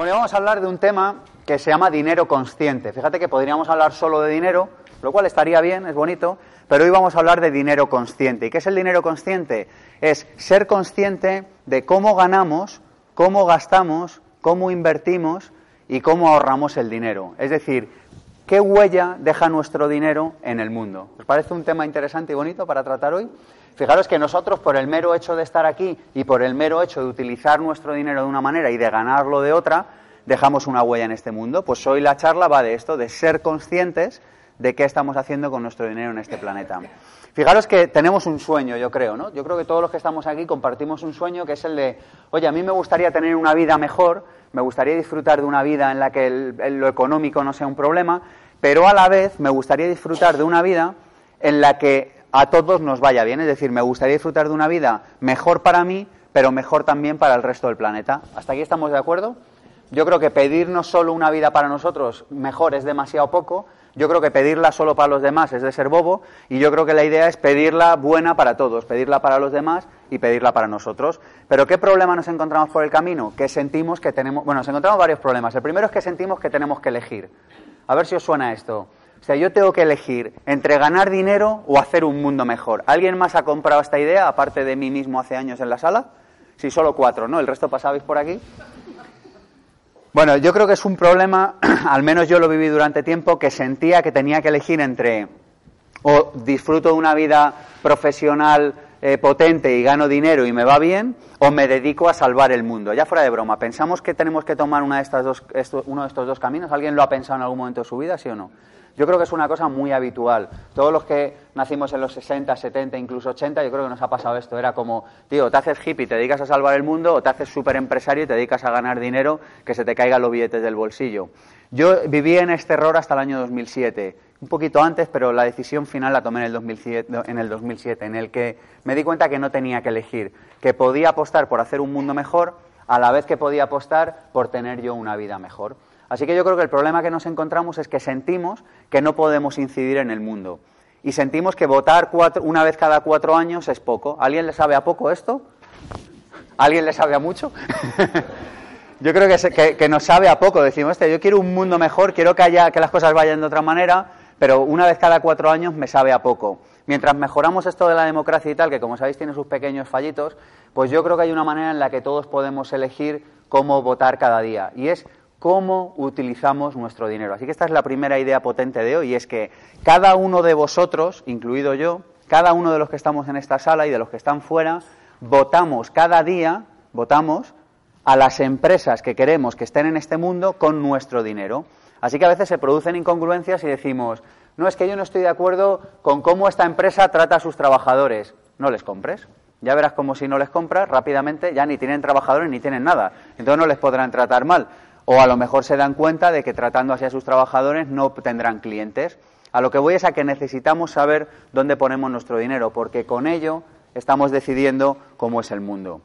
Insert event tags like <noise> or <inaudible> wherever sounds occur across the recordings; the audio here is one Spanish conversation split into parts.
Bueno, vamos a hablar de un tema que se llama dinero consciente. Fíjate que podríamos hablar solo de dinero, lo cual estaría bien, es bonito, pero hoy vamos a hablar de dinero consciente. ¿Y qué es el dinero consciente? Es ser consciente de cómo ganamos, cómo gastamos, cómo invertimos y cómo ahorramos el dinero. Es decir, qué huella deja nuestro dinero en el mundo. ¿Os parece un tema interesante y bonito para tratar hoy? Fijaros que nosotros, por el mero hecho de estar aquí y por el mero hecho de utilizar nuestro dinero de una manera y de ganarlo de otra, dejamos una huella en este mundo. Pues hoy la charla va de esto, de ser conscientes de qué estamos haciendo con nuestro dinero en este planeta. Fijaros que tenemos un sueño, yo creo, ¿no? Yo creo que todos los que estamos aquí compartimos un sueño que es el de, oye, a mí me gustaría tener una vida mejor, me gustaría disfrutar de una vida en la que lo económico no sea un problema, pero a la vez me gustaría disfrutar de una vida en la que a todos nos vaya bien. Es decir, me gustaría disfrutar de una vida mejor para mí, pero mejor también para el resto del planeta. ¿Hasta aquí estamos de acuerdo? Yo creo que pedirnos solo una vida para nosotros mejor es demasiado poco. Yo creo que pedirla solo para los demás es de ser bobo. Y yo creo que la idea es pedirla buena para todos, pedirla para los demás y pedirla para nosotros. Pero ¿qué problema nos encontramos por el camino? Que sentimos que tenemos. Bueno, nos encontramos varios problemas. El primero es que sentimos que tenemos que elegir. A ver si os suena esto. O sea, yo tengo que elegir entre ganar dinero o hacer un mundo mejor. ¿Alguien más ha comprado esta idea, aparte de mí mismo hace años en la sala? Sí, solo cuatro, ¿no? ¿El resto pasabais por aquí? Bueno, yo creo que es un problema, <clears throat> al menos yo lo viví durante tiempo, que sentía que tenía que elegir entre o disfruto de una vida profesional eh, potente y gano dinero y me va bien, o me dedico a salvar el mundo. Ya fuera de broma, ¿pensamos que tenemos que tomar una de estas dos, uno de estos dos caminos? ¿Alguien lo ha pensado en algún momento de su vida, sí o no? Yo creo que es una cosa muy habitual. Todos los que nacimos en los 60, 70, incluso 80, yo creo que nos ha pasado esto. Era como, tío, te haces hippie, te dedicas a salvar el mundo, o te haces súper empresario y te dedicas a ganar dinero, que se te caigan los billetes del bolsillo. Yo viví en este error hasta el año 2007, un poquito antes, pero la decisión final la tomé en el, 2007, en el 2007, en el que me di cuenta que no tenía que elegir, que podía apostar por hacer un mundo mejor, a la vez que podía apostar por tener yo una vida mejor. Así que yo creo que el problema que nos encontramos es que sentimos que no podemos incidir en el mundo. Y sentimos que votar una vez cada cuatro años es poco. ¿Alguien le sabe a poco esto? ¿Alguien le sabe a mucho? <laughs> yo creo que, que, nos sabe a poco. Decimos, este, yo quiero un mundo mejor, quiero que, haya, que las cosas vayan de otra manera, pero una vez cada cuatro años me sabe a poco. Mientras mejoramos esto de la democracia y tal, que como sabéis tiene sus pequeños fallitos, pues yo creo que hay una manera en la que todos podemos elegir cómo votar cada día. Y es cómo utilizamos nuestro dinero. Así que esta es la primera idea potente de hoy, y es que cada uno de vosotros, incluido yo, cada uno de los que estamos en esta sala y de los que están fuera, votamos cada día, votamos a las empresas que queremos que estén en este mundo con nuestro dinero. Así que a veces se producen incongruencias y decimos, no es que yo no estoy de acuerdo con cómo esta empresa trata a sus trabajadores. No les compres. Ya verás como si no les compras, rápidamente ya ni tienen trabajadores ni tienen nada. Entonces no les podrán tratar mal. O a lo mejor se dan cuenta de que tratando así a sus trabajadores no tendrán clientes. A lo que voy es a que necesitamos saber dónde ponemos nuestro dinero, porque con ello estamos decidiendo cómo es el mundo.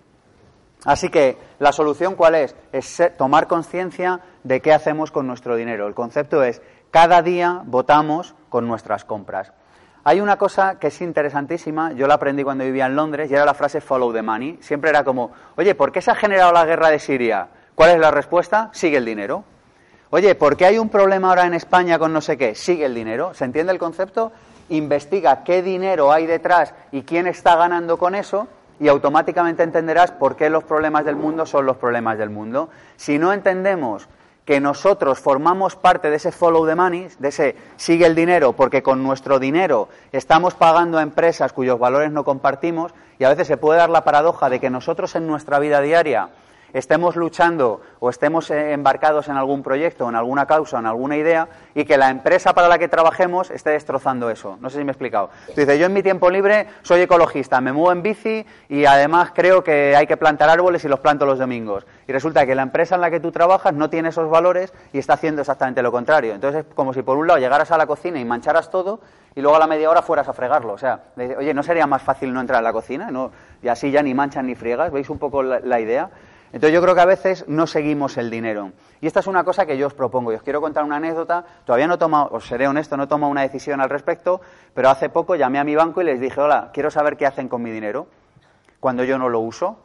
Así que la solución cuál es? Es tomar conciencia de qué hacemos con nuestro dinero. El concepto es cada día votamos con nuestras compras. Hay una cosa que es interesantísima, yo la aprendí cuando vivía en Londres y era la frase follow the money. Siempre era como, oye, ¿por qué se ha generado la guerra de Siria? ¿Cuál es la respuesta? Sigue el dinero. Oye, ¿por qué hay un problema ahora en España con no sé qué? Sigue el dinero. ¿Se entiende el concepto? Investiga qué dinero hay detrás y quién está ganando con eso y automáticamente entenderás por qué los problemas del mundo son los problemas del mundo. Si no entendemos que nosotros formamos parte de ese follow the money, de ese sigue el dinero, porque con nuestro dinero estamos pagando a empresas cuyos valores no compartimos, y a veces se puede dar la paradoja de que nosotros en nuestra vida diaria estemos luchando o estemos eh, embarcados en algún proyecto, en alguna causa, en alguna idea, y que la empresa para la que trabajemos esté destrozando eso. No sé si me he explicado. Tú dices, yo en mi tiempo libre soy ecologista, me muevo en bici y además creo que hay que plantar árboles y los planto los domingos. Y resulta que la empresa en la que tú trabajas no tiene esos valores y está haciendo exactamente lo contrario. Entonces es como si por un lado llegaras a la cocina y mancharas todo y luego a la media hora fueras a fregarlo. O sea, oye, ¿no sería más fácil no entrar a la cocina? ¿No? Y así ya ni manchan ni friegas. ¿Veis un poco la idea? Entonces yo creo que a veces no seguimos el dinero. Y esta es una cosa que yo os propongo. Y os quiero contar una anécdota. Todavía no he tomado, os seré honesto, no he tomado una decisión al respecto, pero hace poco llamé a mi banco y les dije, hola, quiero saber qué hacen con mi dinero cuando yo no lo uso.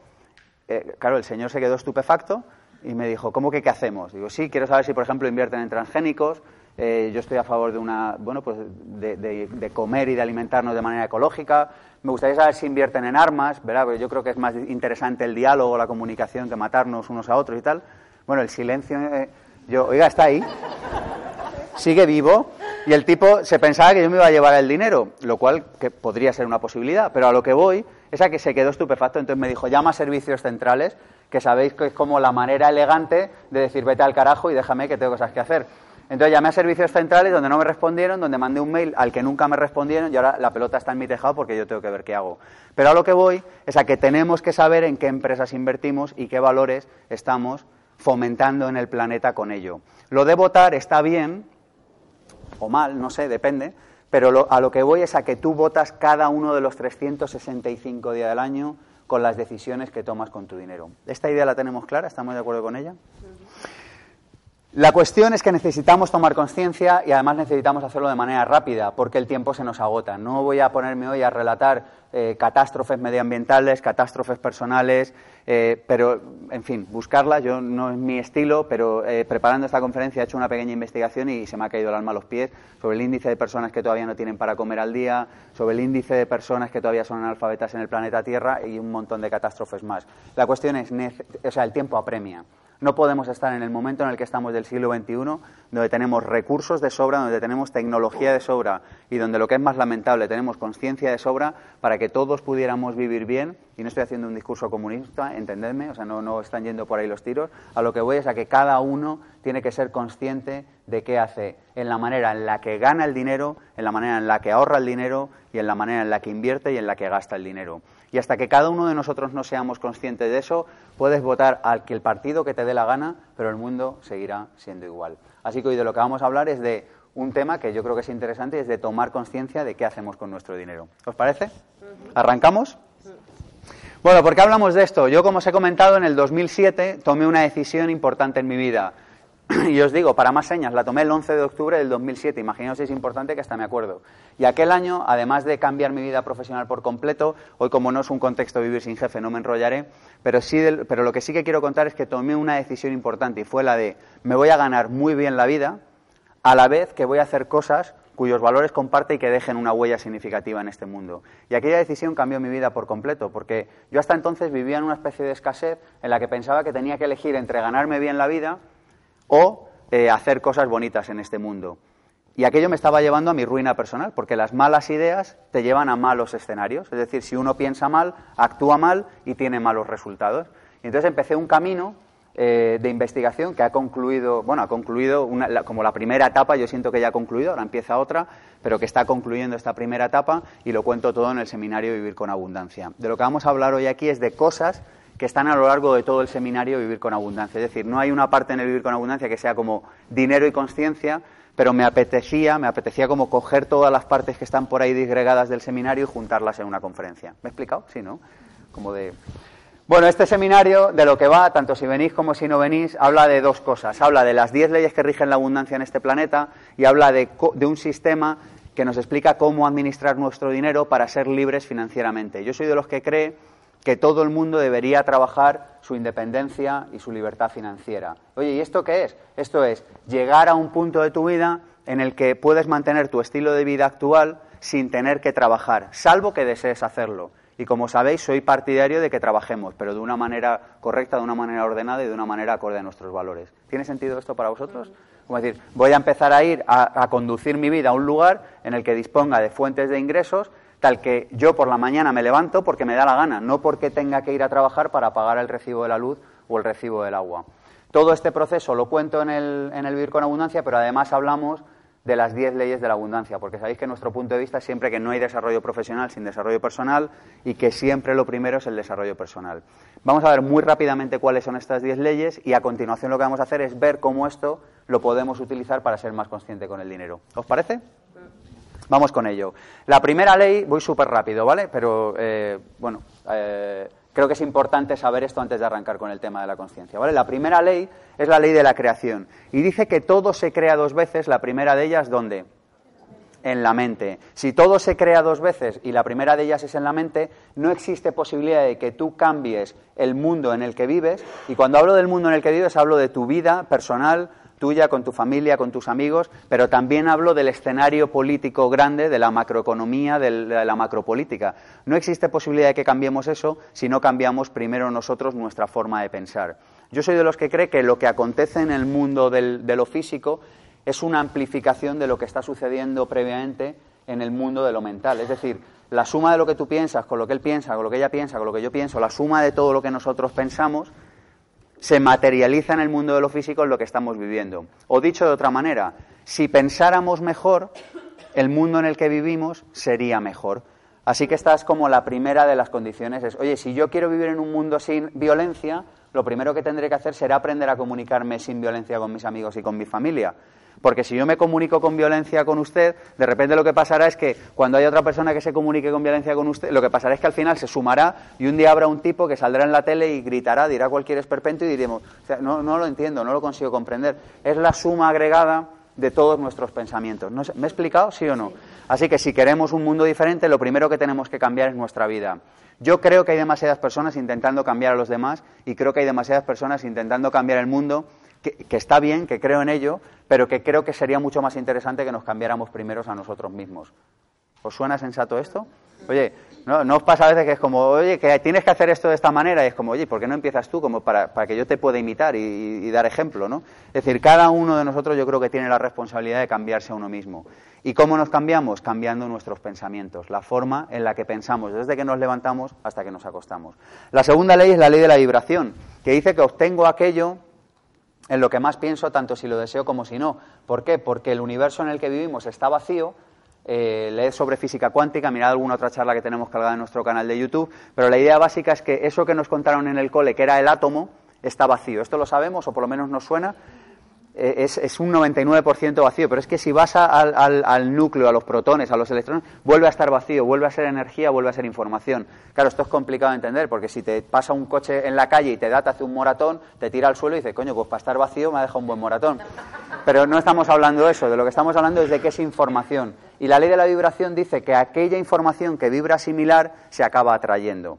Eh, claro, el señor se quedó estupefacto Y me dijo, ¿cómo que qué hacemos? Digo, sí, quiero saber si, por ejemplo, invierten en transgénicos. Eh, yo estoy a favor de una, bueno, pues de, de, comer y de alimentarnos de manera ecológica. Me gustaría saber si invierten en armas, ¿verdad? Porque yo creo que es más interesante el diálogo, la comunicación que matarnos unos a otros y tal. Bueno, el silencio, eh, yo, oiga, está ahí. Sigue vivo. Y el tipo se pensaba que yo me iba a llevar el dinero, lo cual que podría ser una posibilidad, pero a lo que voy es a que se quedó estupefacto, entonces me dijo, llama a servicios centrales, que sabéis que es como la manera elegante de decir vete al carajo y déjame que tengo cosas que hacer. Entonces llamé a servicios centrales donde no me respondieron, donde mandé un mail al que nunca me respondieron y ahora la pelota está en mi tejado porque yo tengo que ver qué hago. Pero a lo que voy es a que tenemos que saber en qué empresas invertimos y qué valores estamos fomentando en el planeta con ello. Lo de votar está bien o mal, no sé, depende, pero a lo que voy es a que tú votas cada uno de los 365 días del año con las decisiones que tomas con tu dinero. ¿Esta idea la tenemos clara? ¿Estamos de acuerdo con ella? La cuestión es que necesitamos tomar conciencia y además necesitamos hacerlo de manera rápida porque el tiempo se nos agota. No voy a ponerme hoy a relatar eh, catástrofes medioambientales, catástrofes personales, eh, pero, en fin, buscarlas, yo no es mi estilo, pero eh, preparando esta conferencia he hecho una pequeña investigación y se me ha caído el alma a los pies sobre el índice de personas que todavía no tienen para comer al día, sobre el índice de personas que todavía son analfabetas en el planeta Tierra y un montón de catástrofes más. La cuestión es, o sea, el tiempo apremia. No podemos estar en el momento en el que estamos del siglo XXI, donde tenemos recursos de sobra, donde tenemos tecnología de sobra y donde lo que es más lamentable, tenemos conciencia de sobra para que todos pudiéramos vivir bien. Y no estoy haciendo un discurso comunista, entendedme, o sea, no, no están yendo por ahí los tiros. A lo que voy es a que cada uno tiene que ser consciente de qué hace en la manera en la que gana el dinero, en la manera en la que ahorra el dinero y en la manera en la que invierte y en la que gasta el dinero. Y hasta que cada uno de nosotros no seamos conscientes de eso, puedes votar al que el partido que te dé la gana, pero el mundo seguirá siendo igual. Así que hoy de lo que vamos a hablar es de un tema que yo creo que es interesante, es de tomar conciencia de qué hacemos con nuestro dinero. ¿Os parece? ¿Arrancamos? Bueno, ¿por qué hablamos de esto? Yo, como os he comentado, en el 2007 tomé una decisión importante en mi vida. <clears throat> y os digo, para más señas, la tomé el 11 de octubre del 2007. Imaginaos si es importante que hasta me acuerdo. Y aquel año, además de cambiar mi vida profesional por completo, hoy como no es un contexto vivir sin jefe, no me enrollaré, pero, sí pero lo que sí que quiero contar es que tomé una decisión importante y fue la de me voy a ganar muy bien la vida a la vez que voy a hacer cosas cuyos valores comparte y que dejen una huella significativa en este mundo. Y aquella decisión cambió mi vida por completo, porque yo hasta entonces vivía en una especie de escasez en la que pensaba que tenía que elegir entre ganarme bien la vida o eh, hacer cosas bonitas en este mundo. Y aquello me estaba llevando a mi ruina personal, porque las malas ideas te llevan a malos escenarios. Es decir, si uno piensa mal, actúa mal y tiene malos resultados. Y entonces empecé un camino eh, de investigación que ha concluido, bueno, ha concluido como la primera etapa, yo siento que ya ha concluido, ahora empieza otra, pero que está concluyendo esta primera etapa y lo cuento todo en el seminario Vivir con Abundancia. De lo que vamos a hablar hoy aquí es de cosas que están a lo largo de todo el seminario Vivir con Abundancia. Es decir, no hay una parte en el Vivir con Abundancia que sea como dinero y conciencia, pero me apetecía, me apetecía como coger todas las partes que están por ahí disgregadas del seminario y juntarlas en una conferencia. ¿Me he explicado? Sí, ¿no? Como de... Bueno, este seminario, de lo que va, tanto si venís como si no venís, habla de dos cosas. Habla de las diez leyes que rigen la abundancia en este planeta y habla de, de un sistema que nos explica cómo administrar nuestro dinero para ser libres financieramente. Yo soy de los que cree que todo el mundo debería trabajar su independencia y su libertad financiera. Oye, ¿y esto qué es? Esto es llegar a un punto de tu vida en el que puedes mantener tu estilo de vida actual sin tener que trabajar, salvo que desees hacerlo. Y como sabéis, soy partidario de que trabajemos, pero de una manera correcta, de una manera ordenada y de una manera acorde a nuestros valores. ¿Tiene sentido esto para vosotros? Como decir, voy a empezar a ir a, a conducir mi vida a un lugar en el que disponga de fuentes de ingresos tal que yo por la mañana me levanto porque me da la gana, no porque tenga que ir a trabajar para pagar el recibo de la luz o el recibo del agua. Todo este proceso lo cuento en el, en el Vivir con Abundancia, pero además hablamos de las 10 leyes de la abundancia, porque sabéis que nuestro punto de vista es siempre que no hay desarrollo profesional sin desarrollo personal y que siempre lo primero es el desarrollo personal. Vamos a ver muy rápidamente cuáles son estas 10 leyes y a continuación lo que vamos a hacer es ver cómo esto lo podemos utilizar para ser más consciente con el dinero. ¿Os parece? Vamos con ello. La primera ley, voy súper rápido, ¿vale? Pero, eh, bueno, eh, creo que es importante saber esto antes de arrancar con el tema de la conciencia, ¿vale? La primera ley es la ley de la creación. Y dice que todo se crea dos veces. La primera de ellas, ¿dónde? en la mente. Si todo se crea dos veces y la primera de ellas es en la mente, no existe posibilidad de que tú cambies el mundo en el que vives. Y cuando hablo del mundo en el que vives, hablo de tu vida personal, tuya, con tu familia, con tus amigos, pero también hablo del escenario político grande, de la macroeconomía, de la macropolítica. No existe posibilidad de que cambiemos eso si no cambiamos primero nosotros nuestra forma de pensar. Yo soy de los que cree que lo que acontece en el mundo de lo físico es una amplificación de lo que está sucediendo previamente en el mundo de lo mental. Es decir, la suma de lo que tú piensas con lo que él piensa, con lo que ella piensa, con lo que yo pienso, la suma de todo lo que nosotros pensamos, se materializa en el mundo de lo físico en lo que estamos viviendo. O dicho de otra manera, si pensáramos mejor, el mundo en el que vivimos sería mejor. Así que esta es como la primera de las condiciones. Es, oye, si yo quiero vivir en un mundo sin violencia, lo primero que tendré que hacer será aprender a comunicarme sin violencia con mis amigos y con mi familia. Porque si yo me comunico con violencia con usted, de repente lo que pasará es que cuando haya otra persona que se comunique con violencia con usted, lo que pasará es que al final se sumará y un día habrá un tipo que saldrá en la tele y gritará, dirá cualquier esperpento y diremos, no, no lo entiendo, no lo consigo comprender. Es la suma agregada de todos nuestros pensamientos. ¿Me he explicado, sí o no? Así que si queremos un mundo diferente, lo primero que tenemos que cambiar es nuestra vida. Yo creo que hay demasiadas personas intentando cambiar a los demás y creo que hay demasiadas personas intentando cambiar el mundo que, está bien, que creo en ello, pero que creo que sería mucho más interesante que nos cambiáramos primeros a nosotros mismos. ¿Os suena sensato esto? Oye, ¿no, os pasa a veces que es como, oye, que tienes que hacer esto de esta manera? Y es como, oye, ¿por qué no empiezas tú como para, que yo te pueda imitar y, y, dar ejemplo, ¿no? Es decir, cada uno de nosotros yo creo que tiene la responsabilidad de cambiarse a uno mismo. ¿Y cómo nos cambiamos? Cambiando nuestros pensamientos, la forma en la que pensamos, desde que nos levantamos hasta que nos acostamos. La segunda ley es la ley de la vibración, que dice que obtengo aquello en lo que más pienso, tanto si lo deseo como si no. ¿Por qué? Porque el universo en el que vivimos está vacío. Eh, leed sobre física cuántica, mirad alguna otra charla que tenemos cargada en nuestro canal de YouTube, pero la idea básica es que eso que nos contaron en el cole, que era el átomo, está vacío. Esto lo sabemos, o por lo menos nos suena, eh, es, un 99% vacío, pero es que si vas al, núcleo, a los protones, a los electrones, vuelve a estar vacío, vuelve a ser energía, vuelve a ser información. Claro, esto es complicado de entender, porque si te pasa un coche en la calle y te da, te hace un moratón, te tira al suelo y dice, coño, pues para estar vacío me ha dejado un buen moratón. Pero no estamos hablando de eso, de lo que estamos hablando es de qué es información. Y la ley de la vibración dice que aquella información que vibra similar se acaba atrayendo.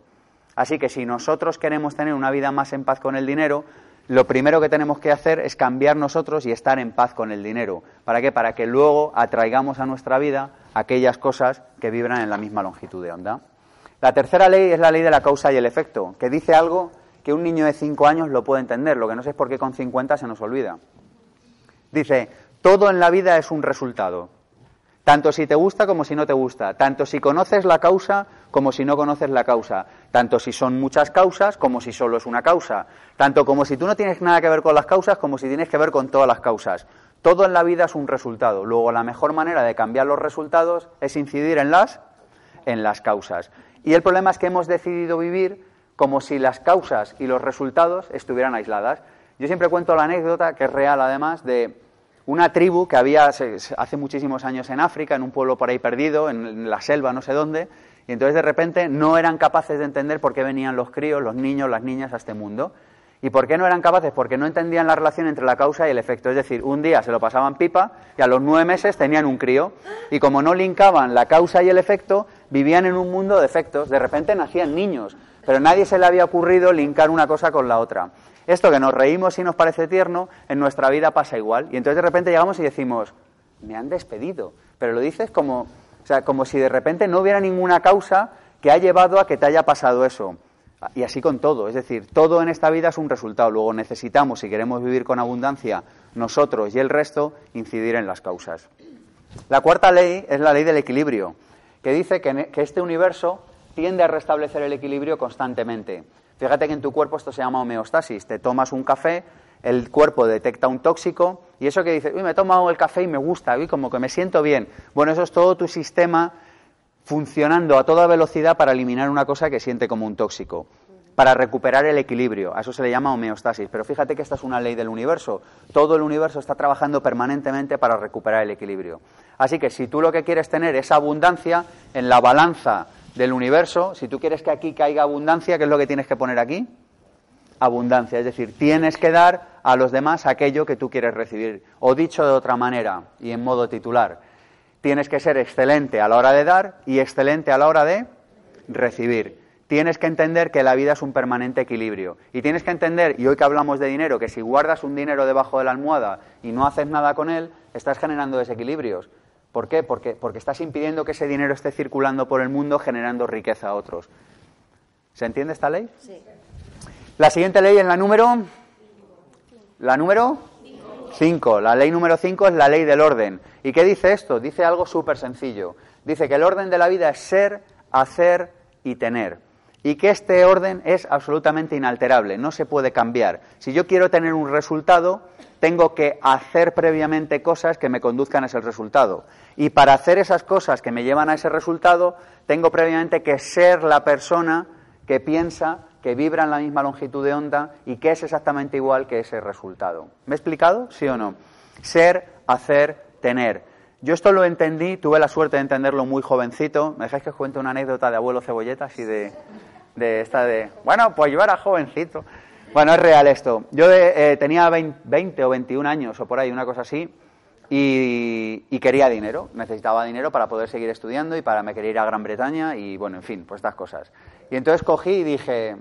Así que si nosotros queremos tener una vida más en paz con el dinero, lo primero que tenemos que hacer es cambiar nosotros y estar en paz con el dinero. ¿Para qué? Para que luego atraigamos a nuestra vida aquellas cosas que vibran en la misma longitud de onda. La tercera ley es la ley de la causa y el efecto, que dice algo que un niño de 5 años lo puede entender, lo que no sé es por qué con 50 se nos olvida. Dice, todo en la vida es un resultado, tanto si te gusta como si no te gusta, tanto si conoces la causa como si no conoces la causa, tanto si son muchas causas como si solo es una causa, tanto como si tú no tienes nada que ver con las causas como si tienes que ver con todas las causas. Todo en la vida es un resultado. Luego la mejor manera de cambiar los resultados es incidir en las en las causas. Y el problema es que hemos decidido vivir como si las causas y los resultados estuvieran aisladas. Yo siempre cuento la anécdota, que es real además, de una tribu que había hace muchísimos años en África, en un pueblo por ahí perdido, en la selva, no sé dónde, y entonces de repente no eran capaces de entender por qué venían los críos, los niños, las niñas a este mundo. ¿Y por qué no eran capaces? Porque no entendían la relación entre la causa y el efecto. Es decir, un día se lo pasaban pipa y a los nueve meses tenían un crío. Y como no linkaban la causa y el efecto, vivían en un mundo de efectos. De repente nacían niños, pero nadie se le había ocurrido linkar una cosa con la otra. Esto que nos reímos y nos parece tierno, en nuestra vida pasa igual. Y entonces de repente llegamos y decimos, me han despedido. Pero lo dices como, o sea, como si de repente no hubiera ninguna causa que ha llevado a que te haya pasado eso. Y así con todo. Es decir, todo en esta vida es un resultado. Luego necesitamos, si queremos vivir con abundancia, nosotros y el resto, incidir en las causas. La cuarta ley es la ley del equilibrio, que dice que este universo tiende a restablecer el equilibrio constantemente. Fíjate que en tu cuerpo esto se llama homeostasis. Te tomas un café, el cuerpo detecta un tóxico y eso que dices, uy, me he el café y me gusta, uy, como que me siento bien. Bueno, eso es todo tu sistema funcionando a toda velocidad para eliminar una cosa que siente como un tóxico, para recuperar el equilibrio. A eso se le llama homeostasis. Pero fíjate que esta es una ley del universo. Todo el universo está trabajando permanentemente para recuperar el equilibrio. Así que si tú lo que quieres tener es abundancia en la balanza del universo, si tú quieres que aquí caiga abundancia, ¿qué es lo que tienes que poner aquí? Abundancia, es decir, tienes que dar a los demás aquello que tú quieres recibir. O dicho de otra manera y en modo titular, Tienes que ser excelente a la hora de dar y excelente a la hora de recibir. Tienes que entender que la vida es un permanente equilibrio. Y tienes que entender, y hoy que hablamos de dinero, que si guardas un dinero debajo de la almohada y no haces nada con él, estás generando desequilibrios. ¿Por qué? Porque, porque estás impidiendo que ese dinero esté circulando por el mundo generando riqueza a otros. ¿Se entiende esta ley? Sí. La siguiente ley es la número. La número 5. La ley número 5 es la ley del orden. ¿Y qué dice esto? Dice algo súper sencillo. Dice que el orden de la vida es ser, hacer y tener. Y que este orden es absolutamente inalterable, no se puede cambiar. Si yo quiero tener un resultado, tengo que hacer previamente cosas que me conduzcan a ese resultado. Y para hacer esas cosas que me llevan a ese resultado, tengo previamente que ser la persona que piensa, que vibra en la misma longitud de onda y que es exactamente igual que ese resultado. ¿Me he explicado? ¿Sí o no? Ser, hacer, tener. Yo esto lo entendí, tuve la suerte de entenderlo muy jovencito. ¿Me dejáis que os cuente una anécdota de abuelo cebolleta? Así de, de esta de, bueno, pues yo era jovencito. Bueno, es real esto. Yo eh, tenía 20, o 21 años o por ahí, una cosa así, y, y, quería dinero. Necesitaba dinero para poder seguir estudiando y para me quería ir a Gran Bretaña y, bueno, en fin, pues estas cosas. Y entonces cogí y dije,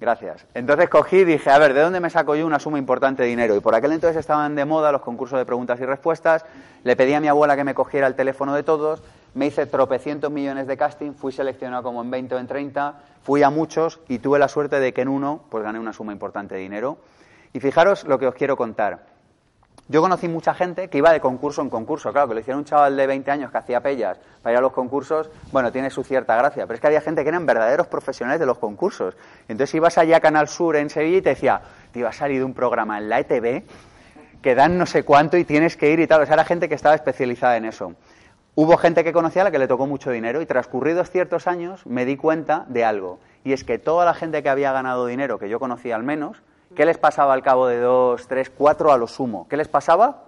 gracias. Entonces cogí y dije, a ver, ¿de dónde me saco yo una suma importante de dinero? Y por aquel entonces estaban de moda los concursos de preguntas y respuestas. Le pedí a mi abuela que me cogiera el teléfono de todos. Me hice tropecientos millones de casting, fui seleccionado como en 20 o en 30, fui a muchos y tuve la suerte de que en uno pues gané una suma importante de dinero. Y fijaros lo que os quiero contar. Yo conocí mucha gente que iba de concurso en concurso. Claro, que lo hiciera un chaval de 20 años que hacía pellas para ir a los concursos, bueno, tiene su cierta gracia. Pero es que había gente que eran verdaderos profesionales de los concursos. Entonces ibas allá a Canal Sur en Sevilla y te decía, te iba a salir un programa en la ETV que dan no sé cuánto y tienes que ir y tal. O sea, era gente que estaba especializada en eso. Hubo gente que conocía a la que le tocó mucho dinero y transcurridos ciertos años me di cuenta de algo. Y es que toda la gente que había ganado dinero, que yo conocía al menos, ¿Qué les pasaba al cabo de dos, tres, cuatro a lo sumo? ¿Qué les pasaba?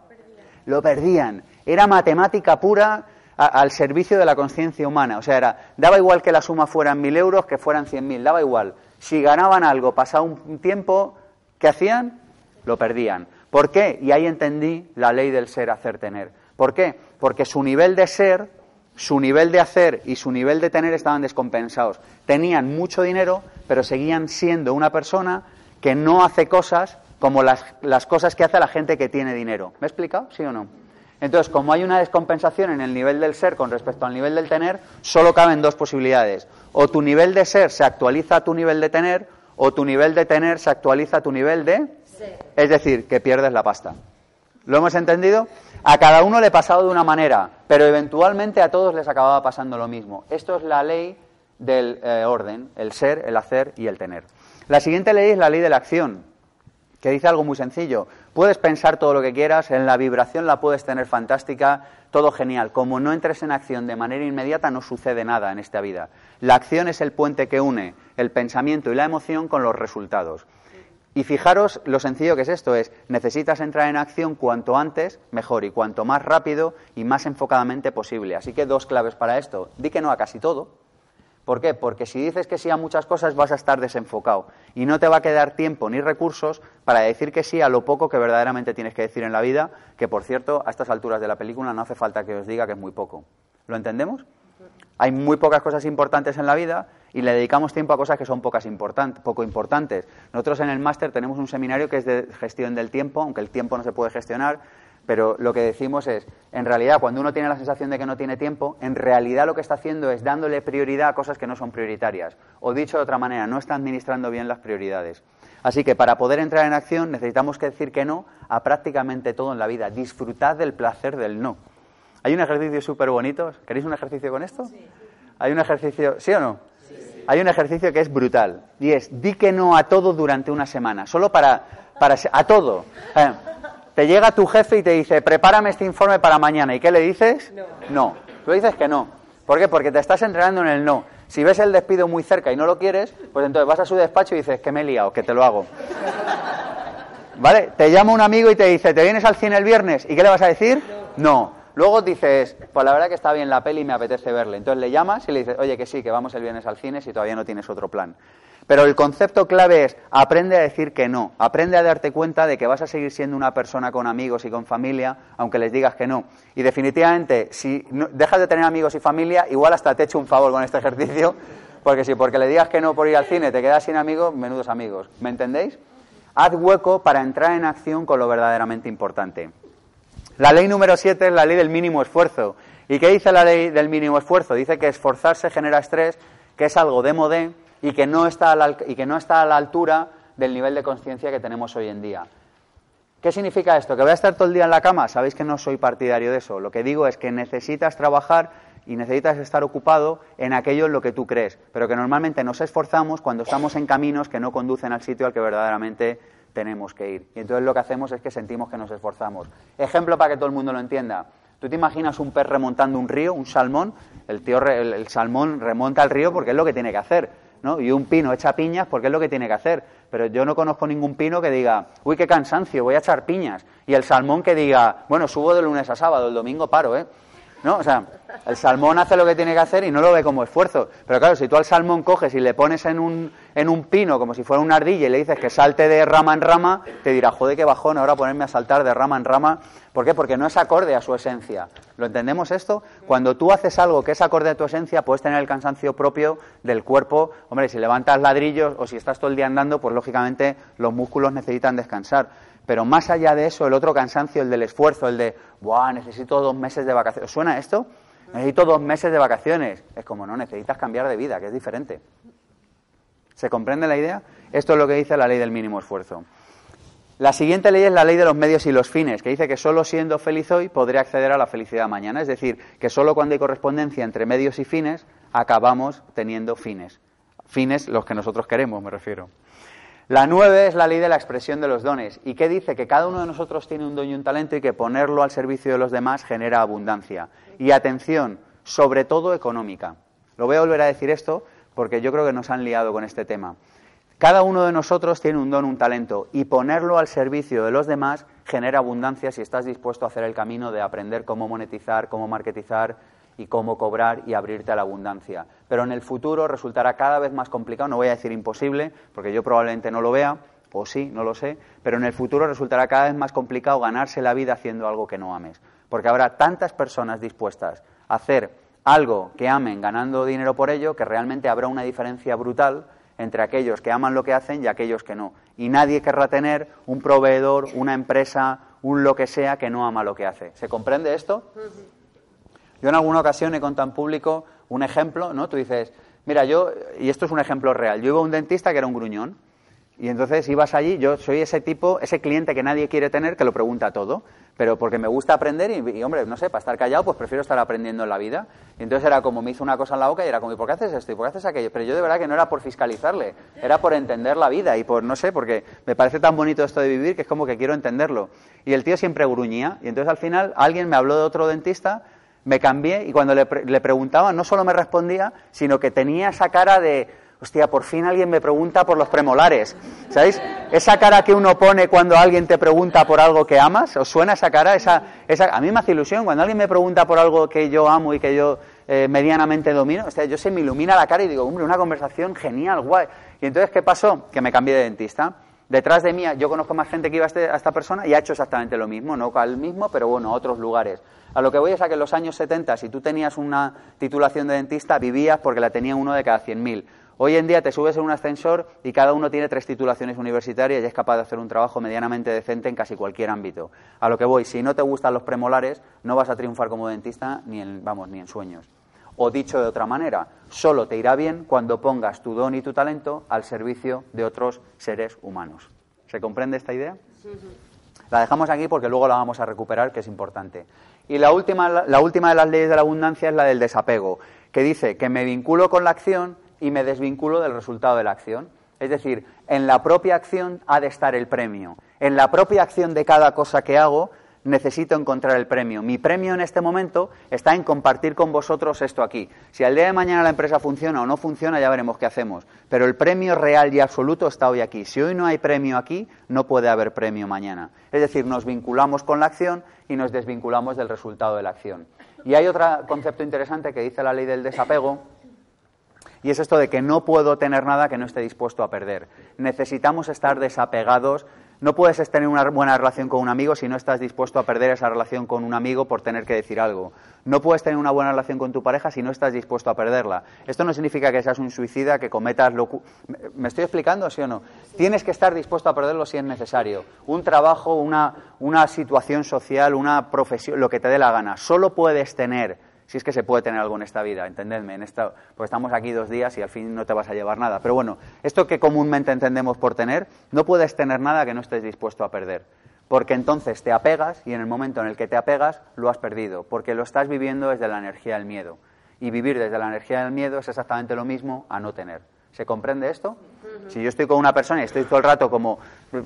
Lo perdían. Era matemática pura al servicio de la conciencia humana. O sea, era, daba igual que la suma fueran mil euros que fueran cien mil, daba igual. Si ganaban algo, pasado un tiempo, ¿qué hacían? Lo perdían. ¿Por qué? Y ahí entendí la ley del ser, hacer, tener. ¿Por qué? Porque su nivel de ser, su nivel de hacer y su nivel de tener estaban descompensados. Tenían mucho dinero, pero seguían siendo una persona que no hace cosas como las, las, cosas que hace la gente que tiene dinero. ¿Me he explicado? ¿Sí o no? Entonces, como hay una descompensación en el nivel del ser con respecto al nivel del tener, solo caben dos posibilidades. O tu nivel de ser se actualiza a tu nivel de tener, o tu nivel de tener se actualiza a tu nivel de... Ser. Es decir, que pierdes la pasta. ¿Lo hemos entendido? A cada uno le pasado de una manera, pero eventualmente a todos les acababa pasando lo mismo. Esto es la ley del eh, orden, el ser, el hacer y el tener. La siguiente ley es la ley de la acción, que dice algo muy sencillo. Puedes pensar todo lo que quieras, en la vibración la puedes tener fantástica, todo genial. Como no entres en acción de manera inmediata, no sucede nada en esta vida. La acción es el puente que une el pensamiento y la emoción con los resultados. Y fijaros lo sencillo que es esto, es necesitas entrar en acción cuanto antes, mejor, y cuanto más rápido y más enfocadamente posible. Así que dos claves para esto. Di que no a casi todo, ¿Por qué? Porque si dices que sí a muchas cosas vas a estar desenfocado y no te va a quedar tiempo ni recursos para decir que sí a lo poco que verdaderamente tienes que decir en la vida, que por cierto, a estas alturas de la película no hace falta que os diga que es muy poco. ¿Lo entendemos? Hay muy pocas cosas importantes en la vida y le dedicamos tiempo a cosas que son pocas poco importantes. Nosotros en el máster tenemos un seminario que es de gestión del tiempo, aunque el tiempo no se puede gestionar, pero lo que decimos es, en realidad, cuando uno tiene la sensación de que no tiene tiempo, en realidad lo que está haciendo es dándole prioridad a cosas que no son prioritarias. O dicho de otra manera, no está administrando bien las prioridades. Así que para poder entrar en acción necesitamos que decir que no a prácticamente todo en la vida. Disfrutad del placer del no. Hay un ejercicio súper bonito. ¿Queréis un ejercicio con esto? Sí. Hay un ejercicio, ¿sí o no? Hay un ejercicio que es brutal. Y es, di que no a todo durante una semana. Solo para, para a todo. Eh, te llega tu jefe y te dice, prepárame este informe para mañana. ¿Y qué le dices? No. No. Tú dices que no. ¿Por qué? Porque te estás entrenando en el no. Si ves el despido muy cerca y no lo quieres, pues entonces vas a su despacho y dices, que me he liado, que te lo hago. ¿Vale? Te llama un amigo y te dice, ¿te vienes al cine el viernes? ¿Y qué le vas a decir? No. Luego dices, pues la verdad que está bien la peli y me apetece verle. Entonces le llamas y le dices, oye, que sí, que vamos el viernes al cine si todavía no tienes otro plan. Pero el concepto clave es aprende a decir que no, aprende a darte cuenta de que vas a seguir siendo una persona con amigos y con familia, aunque les digas que no. Y definitivamente, si dejas de tener amigos y familia, igual hasta te echo un favor con este <laughs> ejercicio, porque si porque le digas que no por ir al cine te quedas sin amigos, menudos amigos. ¿Me entendéis? Haz hueco para entrar en acción con lo verdaderamente importante. La ley número 7 es la ley del mínimo esfuerzo. ¿Y qué dice la ley del mínimo esfuerzo? Dice que esforzarse genera estrés, que es algo de y que no está a la, y que no está a la altura del nivel de conciencia que tenemos hoy en día. ¿Qué significa esto? ¿Que voy a estar todo el día en la cama? Sabéis que no soy partidario de eso. Lo que digo es que necesitas trabajar y necesitas estar ocupado en aquello en lo que tú crees, pero que normalmente nos esforzamos cuando estamos en caminos que no conducen al sitio al que verdaderamente tenemos que ir. Y entonces lo que hacemos es que sentimos que nos esforzamos. Ejemplo para que todo el mundo lo entienda. Tú te imaginas un pez remontando un río, un salmón, el, tío, el salmón remonta al río porque es lo que tiene que hacer ¿no? Y un pino echa piñas porque es lo que tiene que hacer. Pero yo no conozco ningún pino que diga, uy, qué cansancio, voy a echar piñas. Y el salmón que diga, bueno, subo de lunes a sábado, el domingo paro, ¿eh? ¿No? O sea, el salmón hace lo que tiene que hacer y no lo ve como esfuerzo. Pero claro, si tú al salmón coges y le pones en un, en un pino como si fuera una ardilla y le dices que salte de rama en rama, te dirá, joder, qué bajón ahora ponerme a saltar de rama en rama. ¿Por qué? Porque no es acorde a su esencia. ¿Lo entendemos esto? Cuando tú haces algo que es acorde a tu esencia, puedes tener el cansancio propio del cuerpo. Hombre, si levantas ladrillos o si estás todo el día andando, pues lógicamente los músculos necesitan descansar. Pero más allá de eso, el otro cansancio, el del esfuerzo, el de, ¡buah, necesito dos meses de vacaciones! ¿Suena esto? Necesito dos meses de vacaciones. Es como, no, necesitas cambiar de vida, que es diferente. ¿Se comprende la idea? Esto es lo que dice la ley del mínimo esfuerzo. La siguiente ley es la ley de los medios y los fines, que dice que solo siendo feliz hoy podré acceder a la felicidad mañana. Es decir, que solo cuando hay correspondencia entre medios y fines acabamos teniendo fines. Fines los que nosotros queremos, me refiero. La nueve es la ley de la expresión de los dones. ¿Y qué dice? Que cada uno de nosotros tiene un don y un talento y que ponerlo al servicio de los demás genera abundancia. Y atención, sobre todo económica. Lo voy a volver a decir esto porque yo creo que nos han liado con este tema. Cada uno de nosotros tiene un don, un talento, y ponerlo al servicio de los demás genera abundancia si estás dispuesto a hacer el camino de aprender cómo monetizar, cómo marketizar, y cómo cobrar y abrirte a la abundancia. Pero en el futuro resultará cada vez más complicado, no voy a decir imposible, porque yo probablemente no lo vea, o sí, no lo sé, pero en el futuro resultará cada vez más complicado ganarse la vida haciendo algo que no ames, porque habrá tantas personas dispuestas a hacer algo que amen ganando dinero por ello, que realmente habrá una diferencia brutal entre aquellos que aman lo que hacen y aquellos que no. Y nadie querrá tener un proveedor, una empresa, un lo que sea que no ama lo que hace. ¿Se comprende esto? Yo en alguna ocasión he contado en público un ejemplo, ¿no? Tú dices, mira, yo, y esto es un ejemplo real, yo iba a un dentista que era un gruñón, y entonces ibas allí, yo soy ese tipo, ese cliente que nadie quiere tener, que lo pregunta todo, pero porque me gusta aprender y, hombre, no sé, para estar callado, pues prefiero estar aprendiendo en la vida. Entonces era como me hizo una cosa en la boca y era como, ¿y por qué haces esto? ¿Y por qué haces aquello? Pero yo de verdad que no era por fiscalizarle, era por entender la vida y por, no sé, porque me parece tan bonito esto de vivir que es como que quiero entenderlo. Y el tío siempre gruñía, y entonces al final alguien me habló de otro dentista me cambié y cuando le, le preguntaba no solo me respondía, sino que tenía esa cara de, hostia, por fin alguien me pregunta por los premolares. ¿Sabéis? Esa cara que uno pone cuando alguien te pregunta por algo que amas, ¿os suena esa cara? Esa, esa, a mí me hace ilusión cuando alguien me pregunta por algo que yo amo y que yo eh, medianamente domino. O yo se me ilumina la cara y digo, hombre, una conversación genial, guay. Y entonces, ¿qué pasó? Que me cambié de dentista. Detrás de mí, yo conozco más gente que iba a, este, a esta persona y ha hecho exactamente lo mismo, no al mismo, pero bueno, a otros lugares. A lo que voy es a que en los años 70, si tú tenías una titulación de dentista, vivías porque la tenía uno de cada 100.000. Hoy en día te subes en un ascensor y cada uno tiene tres titulaciones universitarias y es capaz de hacer un trabajo medianamente decente en casi cualquier ámbito. A lo que voy, si no te gustan los premolares, no vas a triunfar como dentista ni en, vamos, ni en sueños. O dicho de otra manera, solo te irá bien cuando pongas tu don y tu talento al servicio de otros seres humanos. ¿Se comprende esta idea? La dejamos aquí porque luego la vamos a recuperar, que es importante. Y la última, la última de las leyes de la abundancia es la del desapego, que dice que me vinculo con la acción y me desvinculo del resultado de la acción. Es decir, en la propia acción ha de estar el premio. En la propia acción de cada cosa que hago necesito encontrar el premio. Mi premio en este momento está en compartir con vosotros esto aquí. Si al día de mañana la empresa funciona o no funciona, ya veremos qué hacemos. Pero el premio real y absoluto está hoy aquí. Si hoy no hay premio aquí, no puede haber premio mañana. Es decir, nos vinculamos con la acción y nos desvinculamos del resultado de la acción. Y hay otro concepto interesante que dice la ley del desapego, Y es esto de que no puedo tener nada que no esté dispuesto a perder. Necesitamos estar desapegados no puedes tener una buena relación con un amigo si no estás dispuesto a perder esa relación con un amigo por tener que decir algo. No puedes tener una buena relación con tu pareja si no estás dispuesto a perderla. Esto no significa que seas un suicida, que cometas locura. ¿Me estoy explicando, sí o no? Tienes que estar dispuesto a perderlo si es necesario. Un trabajo, una, una situación social, una profesión, lo que te dé la gana. Solo puedes tener si es que se puede tener algo en esta vida, entendedme, en esta, porque estamos aquí dos días y al fin no te vas a llevar nada. Pero bueno, esto que comúnmente entendemos por tener, no puedes tener nada que no estés dispuesto a perder. Porque entonces te apegas y en el momento en el que te apegas lo has perdido, porque lo estás viviendo desde la energía del miedo. Y vivir desde la energía del miedo es exactamente lo mismo a no tener. ¿Se comprende esto? Si yo estoy con una persona y estoy todo el rato como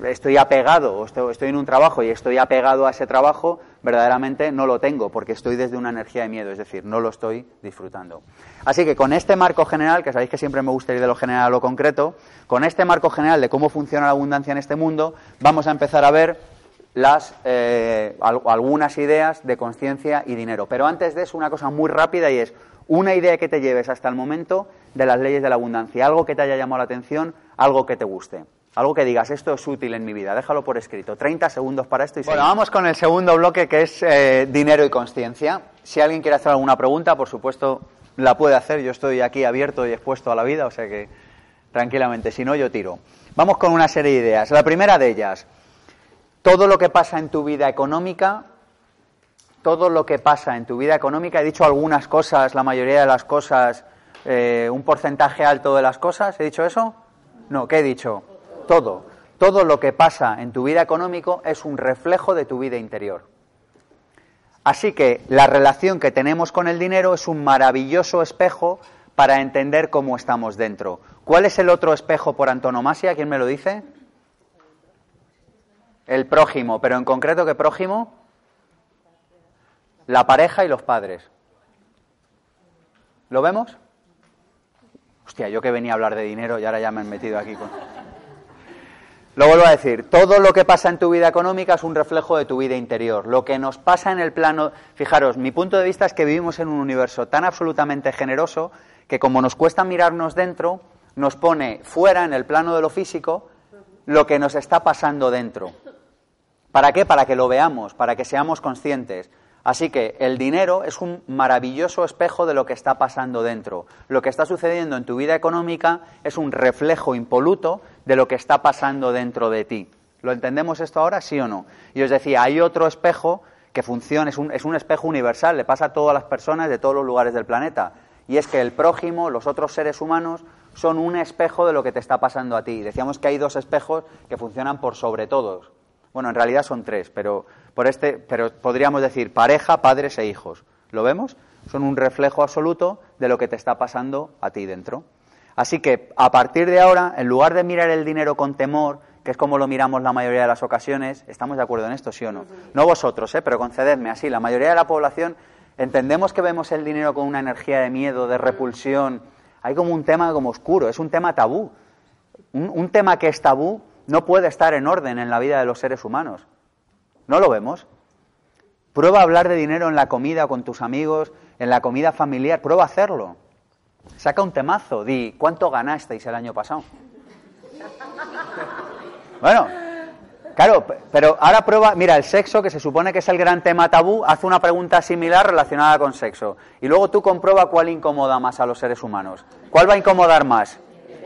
estoy apegado o estoy, en un trabajo y estoy apegado a ese trabajo, verdaderamente no lo tengo porque estoy desde una energía de miedo, es decir, no lo estoy disfrutando. Así que con este marco general, que sabéis que siempre me gusta ir de lo general a lo concreto, con este marco general de cómo funciona la abundancia en este mundo, vamos a empezar a ver las, eh, algunas ideas de conciencia y dinero. Pero antes de eso, una cosa muy rápida y es una idea que te lleves hasta el momento de las leyes de la abundancia, algo que te haya llamado la atención, algo que te guste. Algo que digas, esto es útil en mi vida, déjalo por escrito. 30 segundos para esto y Bueno, vamos con el segundo bloque que es eh, dinero y conciencia. Si alguien quiere hacer alguna pregunta, por supuesto, la puede hacer. Yo estoy aquí abierto y expuesto a la vida, o sea que tranquilamente, si no, yo tiro. Vamos con una serie de ideas. La primera de ellas, todo lo que pasa en tu vida económica todo lo que pasa en tu vida económica. He dicho algunas cosas, la mayoría de las cosas, eh, un porcentaje alto de las cosas. ¿He dicho eso? No, ¿qué he dicho? Todo. Todo lo que pasa en tu vida económico es un reflejo de tu vida interior. Así que la relación que tenemos con el dinero es un maravilloso espejo para entender cómo estamos dentro. ¿Cuál es el otro espejo por antonomasia? ¿Quién me lo dice? El prójimo, pero en concreto, ¿qué prójimo? La pareja y los padres. ¿Lo vemos? Hostia, yo que venía a hablar de dinero y ahora ya me han metido aquí con... Lo vuelvo a decir, todo lo que pasa en tu vida económica es un reflejo de tu vida interior. Lo que nos pasa en el plano, fijaros, mi punto de vista es que vivimos en un universo tan absolutamente generoso que como nos cuesta mirarnos dentro, nos pone fuera en el plano de lo físico lo que nos está pasando dentro. ¿Para qué? Para que lo veamos, para que seamos conscientes. Así que el dinero es un maravilloso espejo de lo que está pasando dentro. Lo que está sucediendo en tu vida económica es un reflejo impoluto de lo que está pasando dentro de ti. ¿Lo entendemos esto ahora, sí o no? Y os decía, hay otro espejo que funciona, es un, es un espejo universal, le pasa a todas las personas de todos los lugares del planeta. Y es que el prójimo, los otros seres humanos, son un espejo de lo que te está pasando a ti. Decíamos que hay dos espejos que funcionan por sobre todos. Bueno, en realidad son tres, pero por este, pero podríamos decir pareja, padres e hijos. ¿Lo vemos? Son un reflejo absoluto de lo que te está pasando a ti dentro. Así que a partir de ahora, en lugar de mirar el dinero con temor, que es como lo miramos la mayoría de las ocasiones, ¿estamos de acuerdo en esto, sí o no? No vosotros, ¿eh? pero concededme así, la mayoría de la población entendemos que vemos el dinero con una energía de miedo, de repulsión. Hay como un tema como oscuro, es un tema tabú. un tema que es tabú no puede estar en orden en la vida de los seres humanos. ¿No lo vemos? Prueba a hablar de dinero en la comida con tus amigos, en la comida familiar, prueba a hacerlo. Saca un temazo, di, ¿cuánto ganasteis el año pasado? Bueno, claro, pero ahora prueba, mira, el sexo, que se supone que es el gran tema tabú, haz una pregunta similar relacionada con sexo. Y luego tú comprueba cuál incomoda más a los seres humanos. ¿Cuál va a incomodar más?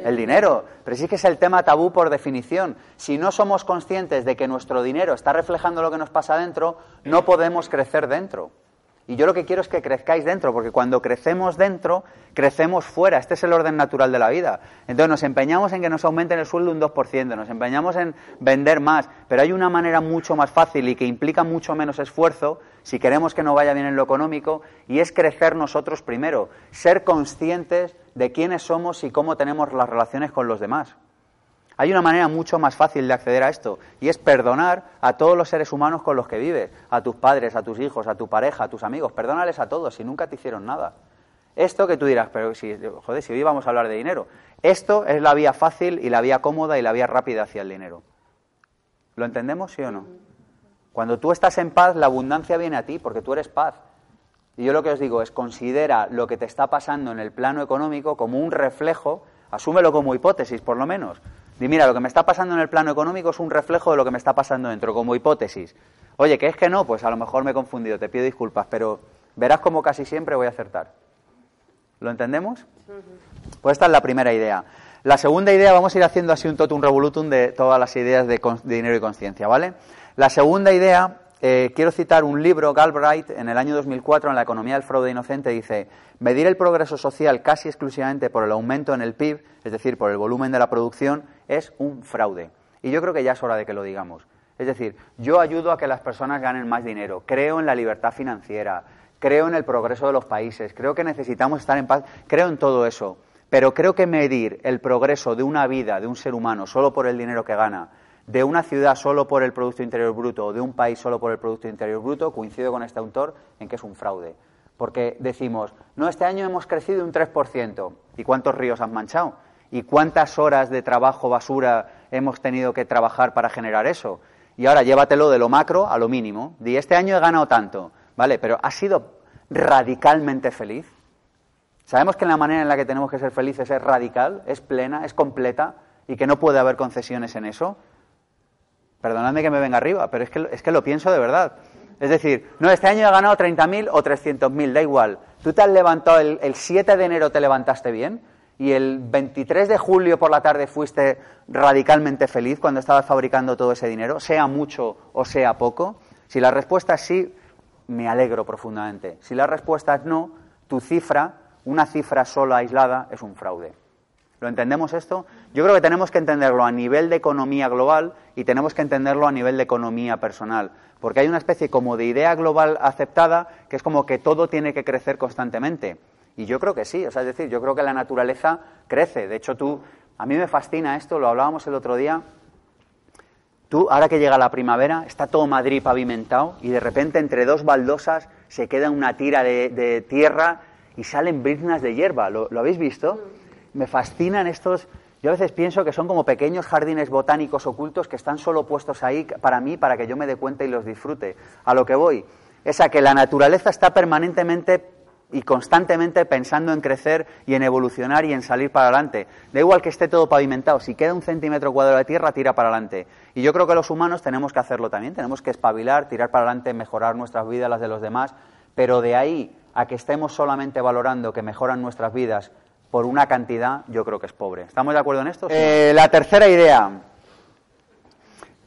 El dinero. Pero sí que es el tema tabú por definición. Si no somos conscientes de que nuestro dinero está reflejando lo que nos pasa dentro, no podemos crecer dentro. Y yo lo que quiero es que crezcáis dentro, porque cuando crecemos dentro, crecemos fuera. Este es el orden natural de la vida. Entonces nos empeñamos en que nos aumenten el sueldo un 2%, nos empeñamos en vender más, pero hay una manera mucho más fácil y que implica mucho menos esfuerzo si queremos que no vaya bien en lo económico, y es crecer nosotros primero, ser conscientes de quiénes somos y cómo tenemos las relaciones con los demás. Hay una manera mucho más fácil de acceder a esto y es perdonar a todos los seres humanos con los que vives, a tus padres, a tus hijos, a tu pareja, a tus amigos. Perdónales a todos si nunca te hicieron nada. Esto que tú dirás, pero si, joder, si hoy vamos a hablar de dinero. Esto es la vía fácil y la vía cómoda y la vía rápida hacia el dinero. ¿Lo entendemos, sí o no? Cuando tú estás en paz, la abundancia viene a ti porque tú eres paz. Y yo lo que os digo es considera lo que te está pasando en el plano económico como un reflejo, asúmelo como hipótesis por lo menos. Di, mira, lo que me está pasando en el plano económico es un reflejo de lo que me está pasando dentro, como hipótesis. Oye, ¿qué es que no? Pues a lo mejor me he confundido, te pido disculpas, pero verás como casi siempre voy a acertar. ¿Lo entendemos? Pues esta es la primera idea. La segunda idea, vamos a ir haciendo así un totum revolutum de todas las ideas de, dinero y conciencia, ¿vale? La segunda idea, eh, quiero citar un libro, Galbraith, en el año 2004, en la economía del fraude inocente, dice, medir el progreso social casi exclusivamente por el aumento en el PIB, es decir, por el volumen de la producción, es un fraude. Y yo creo que ya es hora de que lo digamos. Es decir, yo ayudo a que las personas ganen más dinero, creo en la libertad financiera, creo en el progreso de los países, creo que necesitamos estar en paz, creo en todo eso. Pero creo que medir el progreso de una vida, de un ser humano, solo por el dinero que gana, de una ciudad solo por el Producto Interior Bruto o de un país solo por el Producto Interior Bruto, coincido con este autor en que es un fraude. Porque decimos, no, este año hemos crecido un 3%. ¿Y cuántos ríos han manchado? ¿Y cuántas horas de trabajo basura hemos tenido que trabajar para generar eso? Y ahora llévatelo de lo macro a lo mínimo. Di, este año he ganado tanto. ¿Vale? Pero ¿has sido radicalmente feliz? Sabemos que la manera en la que tenemos que ser felices es radical, es plena, es completa y que no puede haber concesiones en eso. Perdonadme que me venga arriba, pero es que, es que lo pienso de verdad. Es decir, no, este año he ganado 30.000 o 300.000, da igual. Tú te has levantado, el, el 7 de enero te levantaste bien y el 23 de julio por la tarde fuiste radicalmente feliz cuando estabas fabricando todo ese dinero, sea mucho o sea poco. Si la respuesta es sí, me alegro profundamente. Si la respuesta es no, tu cifra una cifra sola aislada es un fraude. ¿Lo entendemos esto? Yo creo que tenemos que entenderlo a nivel de economía global y tenemos que entenderlo a nivel de economía personal, porque hay una especie como de idea global aceptada que es como que todo tiene que crecer constantemente. Y yo creo que sí, o sea, es decir, yo creo que la naturaleza crece. De hecho, tú, a mí me fascina esto, lo hablábamos el otro día. Tú, ahora que llega la primavera, está todo Madrid pavimentado y de repente entre dos baldosas se queda una tira de, tierra y salen briznas de hierba. ¿Lo, habéis visto? Me fascinan estos. Yo a veces pienso que son como pequeños jardines botánicos ocultos que están solo puestos ahí para mí, para que yo me dé cuenta y los disfrute. A lo que voy es a que la naturaleza está permanentemente y constantemente pensando en crecer y en evolucionar y en salir para adelante. Da igual que esté todo pavimentado, si queda un centímetro cuadrado de tierra, tira para adelante. Y yo creo que los humanos tenemos que hacerlo también, tenemos que espabilar, tirar para adelante, mejorar nuestras vidas, las de los demás, pero de ahí a que estemos solamente valorando que mejoran nuestras vidas por una cantidad, yo creo que es pobre. ¿Estamos de acuerdo en esto? Eh, la tercera idea.